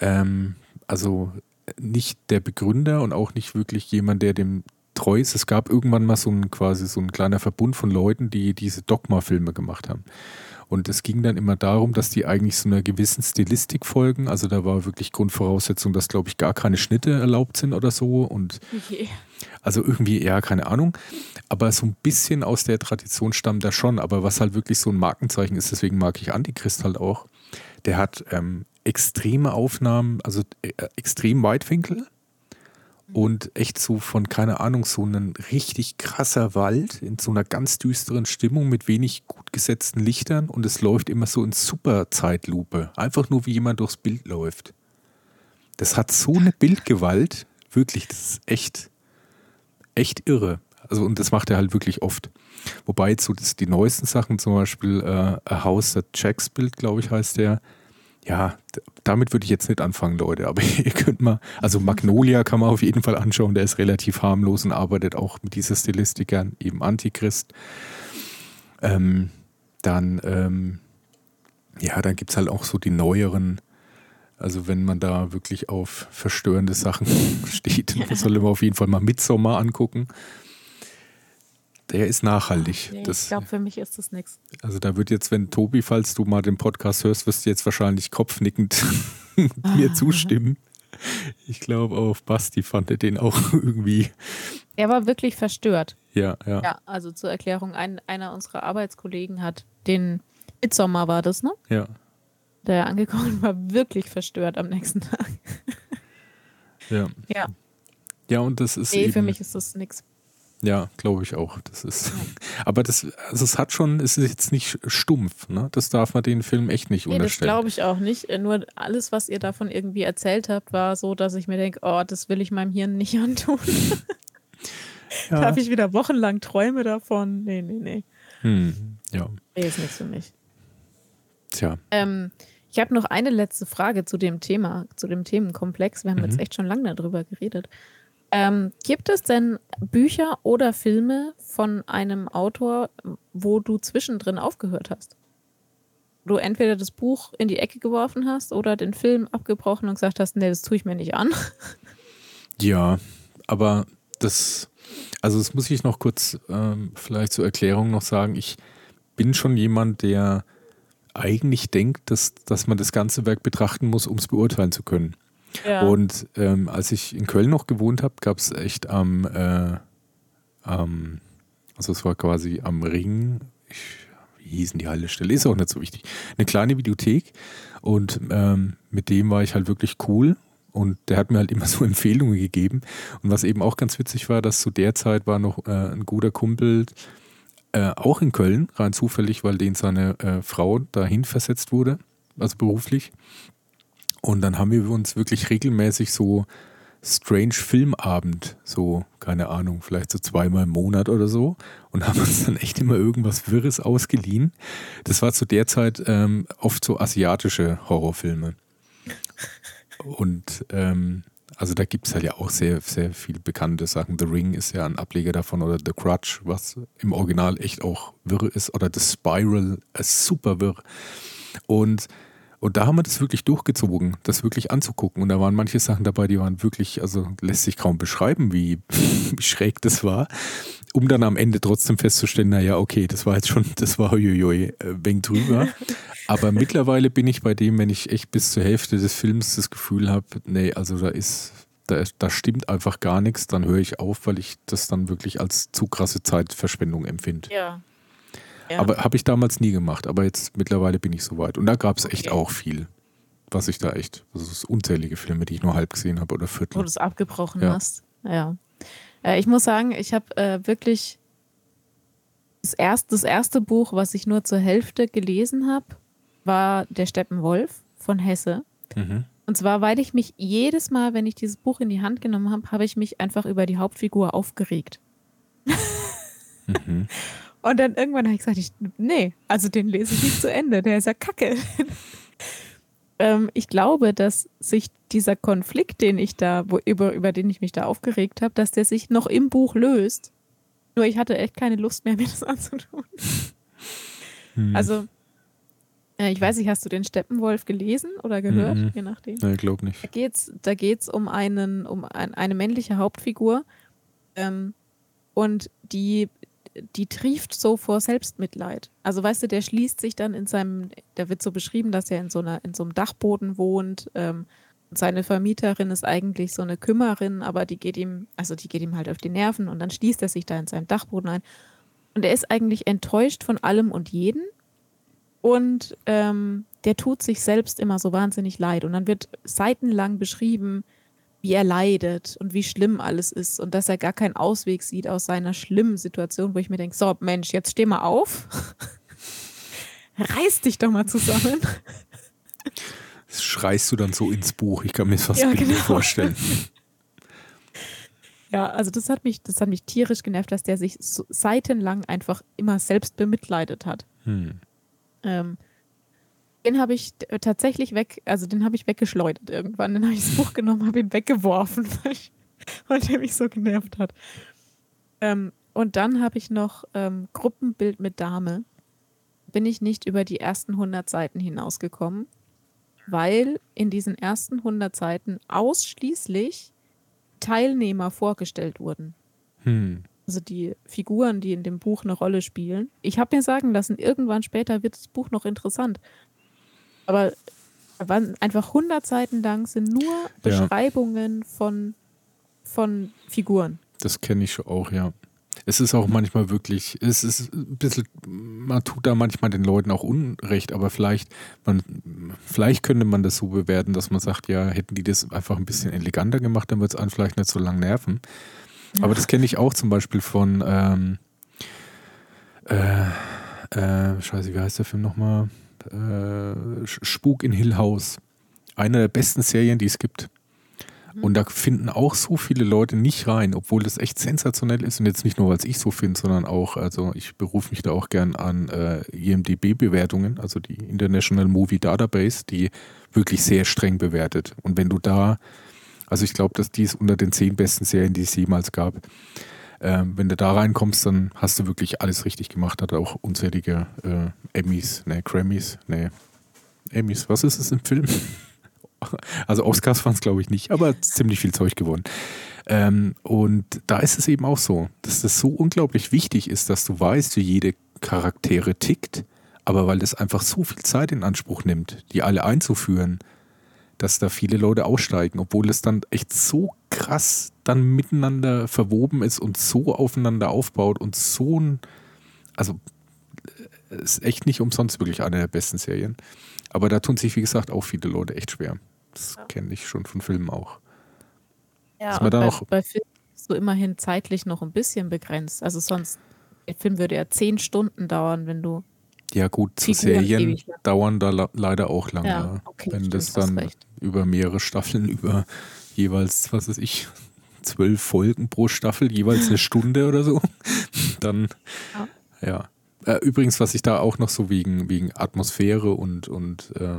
ähm, also nicht der Begründer und auch nicht wirklich jemand, der dem treu ist. Es gab irgendwann mal so ein quasi so ein kleiner Verbund von Leuten, die diese Dogma-Filme gemacht haben. Und es ging dann immer darum, dass die eigentlich so einer gewissen Stilistik folgen. Also da war wirklich Grundvoraussetzung, dass, glaube ich, gar keine Schnitte erlaubt sind oder so. Und okay. Also irgendwie, ja, keine Ahnung. Aber so ein bisschen aus der Tradition stammt er schon. Aber was halt wirklich so ein Markenzeichen ist, deswegen mag ich Antichrist halt auch. Der hat ähm, extreme Aufnahmen, also äh, extrem Weitwinkel und echt so von, keine Ahnung, so ein richtig krasser Wald in so einer ganz düsteren Stimmung mit wenig gut gesetzten Lichtern und es läuft immer so in super Zeitlupe. Einfach nur wie jemand durchs Bild läuft. Das hat so eine Bildgewalt, wirklich, das ist echt, echt irre. Also, und das macht er halt wirklich oft. Wobei jetzt so das, die neuesten Sachen, zum Beispiel äh, A House That Jacks Bild, glaube ich, heißt der, ja, damit würde ich jetzt nicht anfangen, Leute. Aber ihr könnt mal, also Magnolia kann man auf jeden Fall anschauen. Der ist relativ harmlos und arbeitet auch mit dieser Stilistik an, eben Antichrist. Ähm, dann, ähm, ja, dann gibt es halt auch so die neueren. Also wenn man da wirklich auf verstörende Sachen steht, dann soll man auf jeden Fall mal Midsommar angucken. Der ist nachhaltig. Nee, das, ich glaube, für mich ist das nichts. Also da wird jetzt, wenn Tobi, falls du mal den Podcast hörst, wirst du jetzt wahrscheinlich kopfnickend mir zustimmen. Ich glaube, auf Basti fand er den auch irgendwie. Er war wirklich verstört. Ja, ja. Ja, also zur Erklärung, ein, einer unserer Arbeitskollegen hat den Mitsommer war das, ne? Ja. Der angekommen war wirklich verstört am nächsten Tag. ja. Ja. Ja, und das ist. Nee, eben, für mich ist das nichts. Ja, glaube ich auch. Das ist, aber das, also es hat schon, es ist jetzt nicht stumpf, ne? Das darf man den Film echt nicht nee, unterstellen. Das glaube ich auch nicht. Nur alles, was ihr davon irgendwie erzählt habt, war so, dass ich mir denke, oh, das will ich meinem Hirn nicht antun. ja. Darf ich wieder wochenlang Träume davon? Nee, nee, nee. Hm, ja. Nee, ist nichts für mich. Tja. Ähm, ich habe noch eine letzte Frage zu dem Thema, zu dem Themenkomplex. Wir haben mhm. jetzt echt schon lange darüber geredet. Ähm, gibt es denn Bücher oder Filme von einem Autor, wo du zwischendrin aufgehört hast? Du entweder das Buch in die Ecke geworfen hast oder den Film abgebrochen und gesagt hast, nee, das tue ich mir nicht an. Ja, aber das, also das muss ich noch kurz ähm, vielleicht zur Erklärung noch sagen. Ich bin schon jemand, der eigentlich denkt, dass, dass man das ganze Werk betrachten muss, um es beurteilen zu können. Ja. Und ähm, als ich in Köln noch gewohnt habe, gab es echt am, äh, am, also es war quasi am Ring, ich, wie hießen die Haltestelle, ist auch nicht so wichtig, eine kleine Videothek und ähm, mit dem war ich halt wirklich cool und der hat mir halt immer so Empfehlungen gegeben. Und was eben auch ganz witzig war, dass zu der Zeit war noch äh, ein guter Kumpel, äh, auch in Köln, rein zufällig, weil den seine äh, Frau dahin versetzt wurde, also beruflich. Und dann haben wir uns wirklich regelmäßig so Strange Filmabend, so, keine Ahnung, vielleicht so zweimal im Monat oder so und haben uns dann echt immer irgendwas Wirres ausgeliehen. Das war zu der Zeit ähm, oft so asiatische Horrorfilme. Und ähm, also da gibt es halt ja auch sehr, sehr viele bekannte Sachen. The Ring ist ja ein Ableger davon oder The Crutch, was im Original echt auch wirr ist. Oder The Spiral, ist super wirr. Und und da haben wir das wirklich durchgezogen, das wirklich anzugucken. Und da waren manche Sachen dabei, die waren wirklich, also lässt sich kaum beschreiben, wie, wie schräg das war. Um dann am Ende trotzdem festzustellen, naja, okay, das war jetzt schon, das war huiuiui, äh, wegen drüber. Aber mittlerweile bin ich bei dem, wenn ich echt bis zur Hälfte des Films das Gefühl habe, nee, also da ist, da, da stimmt einfach gar nichts, dann höre ich auf, weil ich das dann wirklich als zu krasse Zeitverschwendung empfinde. Ja. ja. Aber habe ich damals nie gemacht, aber jetzt mittlerweile bin ich soweit. Und da gab es okay. echt auch viel, was ich da echt, das ist unzählige Filme, die ich nur halb gesehen habe oder viertel. Wo du es abgebrochen ja. hast. Ja. Äh, ich muss sagen, ich habe äh, wirklich das erste, das erste Buch, was ich nur zur Hälfte gelesen habe, war Der Steppenwolf von Hesse. Mhm. Und zwar, weil ich mich jedes Mal, wenn ich dieses Buch in die Hand genommen habe, habe ich mich einfach über die Hauptfigur aufgeregt. Mhm. Und dann irgendwann habe ich gesagt, ich, nee, also den lese ich nicht zu Ende, der ist ja kacke. Ähm, ich glaube, dass sich dieser Konflikt, den ich da, wo, über, über den ich mich da aufgeregt habe, dass der sich noch im Buch löst. Nur ich hatte echt keine Lust mehr, mir das anzutun. Hm. Also, äh, ich weiß nicht, hast du den Steppenwolf gelesen oder gehört? Mhm. Je nachdem. Nein, ich glaube nicht. Da geht es da geht's um, einen, um ein, eine männliche Hauptfigur. Ähm, und die die trieft so vor Selbstmitleid. Also weißt du, der schließt sich dann in seinem, da wird so beschrieben, dass er in so einer, in so einem Dachboden wohnt. Ähm, seine Vermieterin ist eigentlich so eine Kümmerin, aber die geht ihm, also die geht ihm halt auf die Nerven und dann schließt er sich da in seinem Dachboden ein. Und er ist eigentlich enttäuscht von allem und jeden. Und ähm, der tut sich selbst immer so wahnsinnig leid. Und dann wird seitenlang beschrieben, wie er leidet und wie schlimm alles ist und dass er gar keinen Ausweg sieht aus seiner schlimmen Situation, wo ich mir denke, so Mensch, jetzt steh mal auf. Reiß dich doch mal zusammen. Das schreist du dann so ins Buch. Ich kann mir das fast ja, genau. vorstellen. Ja, also das hat mich, das hat mich tierisch genervt, dass der sich so seitenlang einfach immer selbst bemitleidet hat. Hm. Ähm, den habe ich tatsächlich weg, also den habe ich weggeschleudert irgendwann. Dann habe ich das Buch genommen, habe ihn weggeworfen, weil, der mich so genervt hat. Ähm, und dann habe ich noch ähm, Gruppenbild mit Dame. Bin ich nicht über die ersten 100 Seiten hinausgekommen, weil in diesen ersten 100 Seiten ausschließlich Teilnehmer vorgestellt wurden. Hm. Also die Figuren, die in dem Buch eine Rolle spielen. Ich habe mir sagen lassen, irgendwann später wird das Buch noch interessant. Aber waren einfach 100 Seiten lang sind nur Beschreibungen ja. von, von Figuren. Das kenne ich auch, ja. Es ist auch manchmal wirklich, es ist ein bisschen, man tut da manchmal den Leuten auch Unrecht, aber vielleicht, man, vielleicht könnte man das so bewerten, dass man sagt, ja, hätten die das einfach ein bisschen eleganter gemacht, dann wird es einen vielleicht nicht so lang nerven. Ja. Aber das kenne ich auch zum Beispiel von, ähm, äh, äh, scheiße, wie heißt der Film nochmal? Äh, Spuk in Hill House. Eine der besten Serien, die es gibt. Mhm. Und da finden auch so viele Leute nicht rein, obwohl das echt sensationell ist. Und jetzt nicht nur, weil es ich so finde, sondern auch, also ich berufe mich da auch gern an äh, IMDB-Bewertungen, also die International Movie Database, die wirklich sehr streng bewertet. Und wenn du da, also ich glaube, dass die ist unter den zehn besten Serien, die es jemals gab. Ähm, wenn du da reinkommst, dann hast du wirklich alles richtig gemacht. Hat auch unzählige äh, Emmys, ne, Grammys, ne, Emmys, was ist es im Film? also Oscars waren es, glaube ich, nicht, aber ziemlich viel Zeug gewonnen. Ähm, und da ist es eben auch so, dass das so unglaublich wichtig ist, dass du weißt, wie jede Charaktere tickt, aber weil das einfach so viel Zeit in Anspruch nimmt, die alle einzuführen, dass da viele Leute aussteigen, obwohl es dann echt so krass dann miteinander verwoben ist und so aufeinander aufbaut und so ein, also ist echt nicht umsonst wirklich eine der besten Serien. Aber da tun sich, wie gesagt, auch viele Leute echt schwer. Das ja. kenne ich schon von Filmen auch. Ja, und bei, auch bei Filmen bist du immerhin zeitlich noch ein bisschen begrenzt. Also sonst, der Film würde ja zehn Stunden dauern, wenn du ja, gut, zu Serien dauern da leider auch lange. Ja, okay, wenn das dann über mehrere Staffeln, über jeweils, was weiß ich, zwölf Folgen pro Staffel, jeweils eine Stunde oder so, dann, ja. ja. Äh, übrigens, was ich da auch noch so wegen, wegen Atmosphäre und, und äh,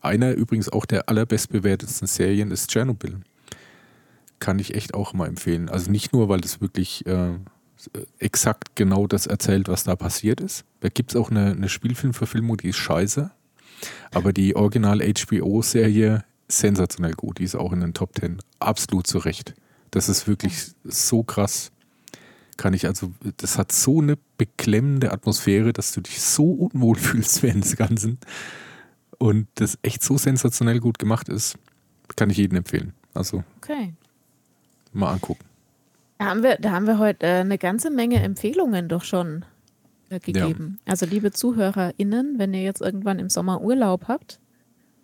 einer übrigens auch der allerbestbewertetsten Serien ist Tschernobyl. Kann ich echt auch mal empfehlen. Also nicht nur, weil es wirklich äh, exakt genau das erzählt, was da passiert ist. Da gibt es auch eine, eine Spielfilmverfilmung, die ist scheiße. Aber die Original-HBO-Serie sensationell gut. Die ist auch in den Top Ten. Absolut zu Recht. Das ist wirklich so krass. kann ich also, das hat so eine beklemmende Atmosphäre, dass du dich so unwohl fühlst während des Ganzen. Und das echt so sensationell gut gemacht ist, kann ich jedem empfehlen. Also Okay. mal angucken. Da haben wir, da haben wir heute äh, eine ganze Menge Empfehlungen doch schon äh, gegeben. Also liebe ZuhörerInnen, wenn ihr jetzt irgendwann im Sommer Urlaub habt,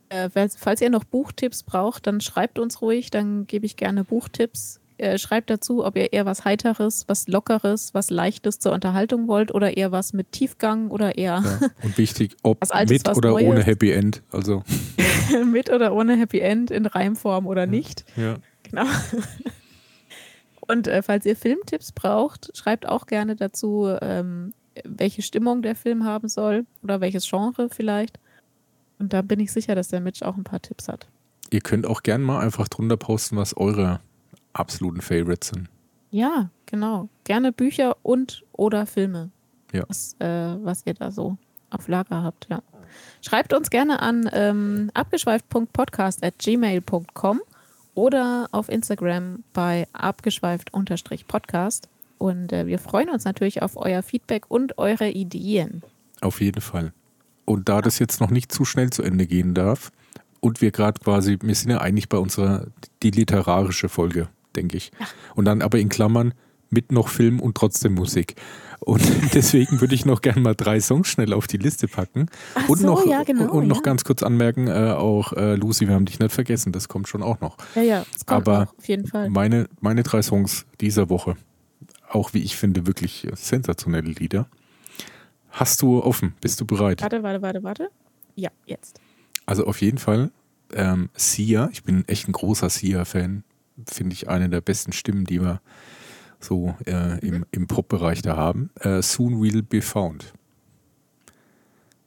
äh, falls, ihr noch Buchtipps braucht, dann schreibt uns ruhig, dann gebe ich gerne Buchtipps. Äh, schreibt dazu, ob ihr eher was Heiteres, was Lockeres, was Leichtes zur Unterhaltung wollt oder eher was mit Tiefgang oder eher Ja. Und wichtig, ob Altes, mit oder Neues. ohne Happy End. Also, mit oder ohne Happy End in Reimform oder nicht. ja. Genau. Und äh, falls ihr Filmtipps braucht, schreibt auch gerne dazu, ähm, welche Stimmung der Film haben soll oder welches Genre vielleicht. Und da bin ich sicher, dass der Mitch auch ein paar Tipps hat. Ihr könnt auch gern mal einfach drunter posten, was eure absoluten Favorites sind. Ja, genau. Gerne Bücher und oder Filme. Ja. Was, äh, was ihr da so auf Lager habt, ja. Schreibt uns gerne an ähm, abgeschweift.podcast.gmail.com oder auf Instagram bei abgeschweift-podcast. Und äh, wir freuen uns natürlich auf euer Feedback und eure Ideen. Auf jeden Fall. Und da das jetzt noch nicht zu schnell zu Ende gehen darf und wir gerade quasi, wir sind ja eigentlich bei unserer, die literarische Folge, denke ich. Und dann aber in Klammern mit noch Film und trotzdem Musik. Und deswegen würde ich noch gerne mal drei Songs schnell auf die Liste packen. Ach und so, noch, ja, genau, und noch ja. ganz kurz anmerken, äh, auch äh, Lucy, wir haben dich nicht vergessen, das kommt schon auch noch. Ja, ja, es kommt Aber auf jeden Fall. Meine, meine drei Songs dieser Woche, auch wie ich finde, wirklich sensationelle Lieder. Hast du offen? Bist du bereit? Warte, warte, warte, warte. Ja, jetzt. Also auf jeden Fall ähm, Sia. Ich bin echt ein großer Sia-Fan. Finde ich eine der besten Stimmen, die wir so äh, im, im Pop-Bereich da haben. Äh, Soon Will Be Found.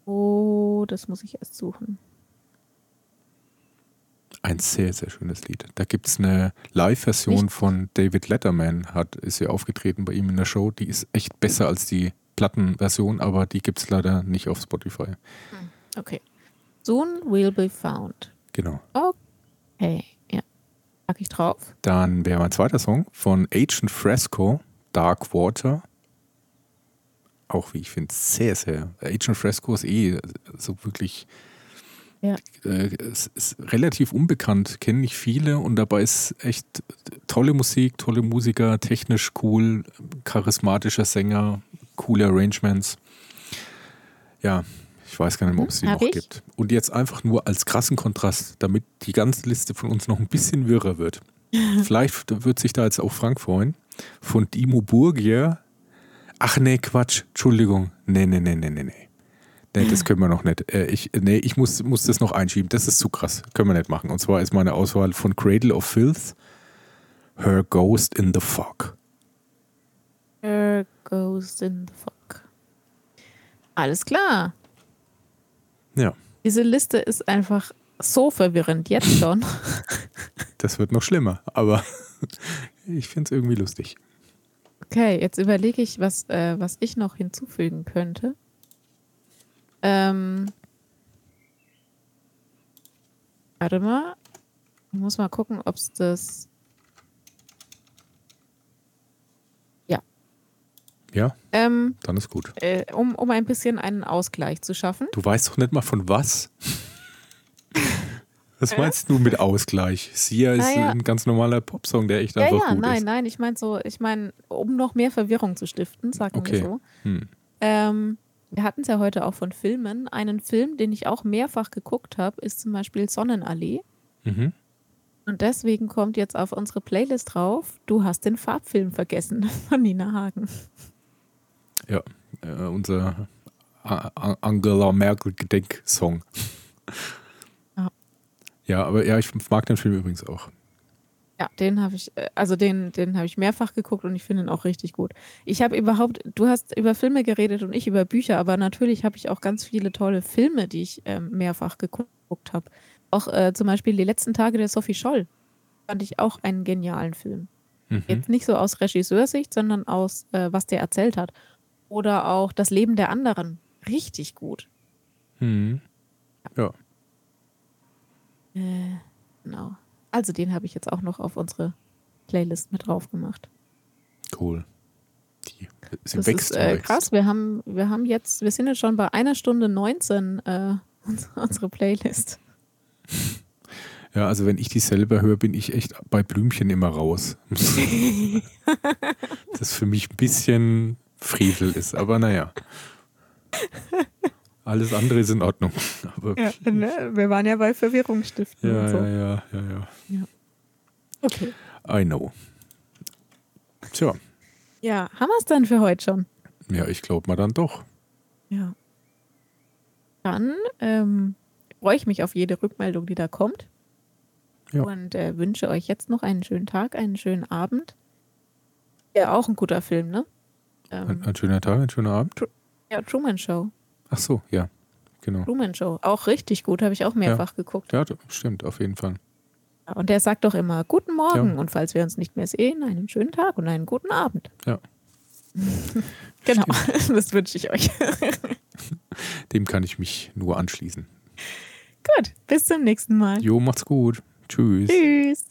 Oh, das muss ich erst suchen. Ein sehr, sehr schönes Lied. Da gibt es eine Live-Version von David Letterman, hat, ist ja aufgetreten bei ihm in der Show. Die ist echt besser als die Plattenversion, aber die gibt es leider nicht auf Spotify. Okay. Soon will be found. Genau. Okay, ja. Pack ich drauf. Dann wäre mein zweiter Song von Agent Fresco, Dark Water. Auch wie ich finde, sehr, sehr. Agent Fresco ist eh so wirklich Ja. äh, relativ unbekannt, kennen nicht viele und dabei ist echt tolle Musik, tolle Musiker, technisch cool, charismatischer Sänger, coole Arrangements. Ja, ich weiß gar nicht mehr, ob es die hab noch ich. gibt. Und jetzt einfach nur als krassen Kontrast, damit die ganze Liste von uns noch ein bisschen wirrer wird. Vielleicht wird sich da jetzt auch Frank freuen. Von Dimo Burgier. Ach nee, Quatsch. Entschuldigung. Nee, nee, nee, nee, nee, nee. Nee, das können wir noch nicht. Äh, ich, nee, ich muss, muss das noch einschieben. Das ist zu krass. Können wir nicht machen. Und zwar ist meine Auswahl von Cradle of Filth. Her Ghost in the Fog. There goes in the fog. Alles klar. Ja, Diese Liste ist einfach so verwirrend, jetzt schon. das wird noch schlimmer. Aber ich finde es irgendwie lustig. Okay, jetzt überlege ich, was, äh, was ich noch hinzufügen könnte. Ähm, warte mal. Ich muss mal gucken, ob es das. Ja, Ähm, dann ist gut. äh, um, um ein bisschen einen Ausgleich zu schaffen. Du weißt doch nicht mal von was. Was meinst du mit Ausgleich? Sia ist Naja. ein ganz normaler Popsong, der echt Ja, einfach ja, gut nein, ist. nein, ich meine so, ich meine, um noch mehr Verwirrung zu stiften, sagen Okay. wir so. Hm. Ähm, wir hatten es ja heute auch von Filmen. Einen Film, den ich auch mehrfach geguckt habe, ist zum Beispiel Sonnenallee. Mhm. Und deswegen kommt jetzt auf unsere Playlist drauf, du hast den Farbfilm vergessen von Nina Hagen. Ja, äh, unser Angela Merkel Gedenksong. Ja. Ja, aber ja, ich mag den Film übrigens auch. Ja, den habe ich, äh, also den, den habe ich mehrfach geguckt und ich finde ihn auch richtig gut. Ich habe überhaupt, du hast über Filme geredet und ich über Bücher, aber natürlich habe ich auch ganz viele tolle Filme, die ich ähm, mehrfach geguckt habe. Auch äh, zum Beispiel Die letzten Tage der Sophie Scholl fand ich auch einen genialen Film. Mhm. Jetzt nicht so aus Regisseursicht, sondern aus, äh, was der erzählt hat. Oder auch Das Leben der anderen. Richtig gut. Mhm. Ja, Äh, genau. Also den habe ich jetzt auch noch auf unsere Playlist mit drauf gemacht. cool. Sie Das wächst ist äh, wächst. krass. Wir haben, wir haben jetzt, wir sind jetzt schon bei einer Stunde 19 äh, unsere Playlist. Ja, also wenn ich die selber höre, bin ich echt bei Blümchen immer raus. das für mich ein bisschen Frevel ist, aber naja. Alles andere ist in Ordnung. Aber Ja, ne? Wir waren ja bei Verwirrungsstiften ja, und so. ja, ja, ja, ja. Okay. I know. Tja, Ja, haben wir es dann für heute schon? ja, ich glaube mal dann doch. Ja. Dann ähm, freue ich mich auf jede Rückmeldung, die da kommt. Ja. Und äh, wünsche euch jetzt noch einen schönen Tag, einen schönen Abend. Ja, auch ein guter Film, ne? Ein, Ähm, ein schöner Tag, ein schöner Abend. ja, Truman Show. Ach so, ja, genau. Truman Show. Auch richtig gut, habe ich auch mehrfach geguckt. Ja, stimmt, auf jeden Fall. Und der sagt doch immer Guten Morgen Ja. und falls wir uns nicht mehr sehen, einen schönen Tag und einen guten Abend. Ja. Genau, das wünsche ich euch. Dem kann ich mich nur anschließen. Gut, bis zum nächsten Mal. Jo, macht's gut. Tschüss. Tschüss.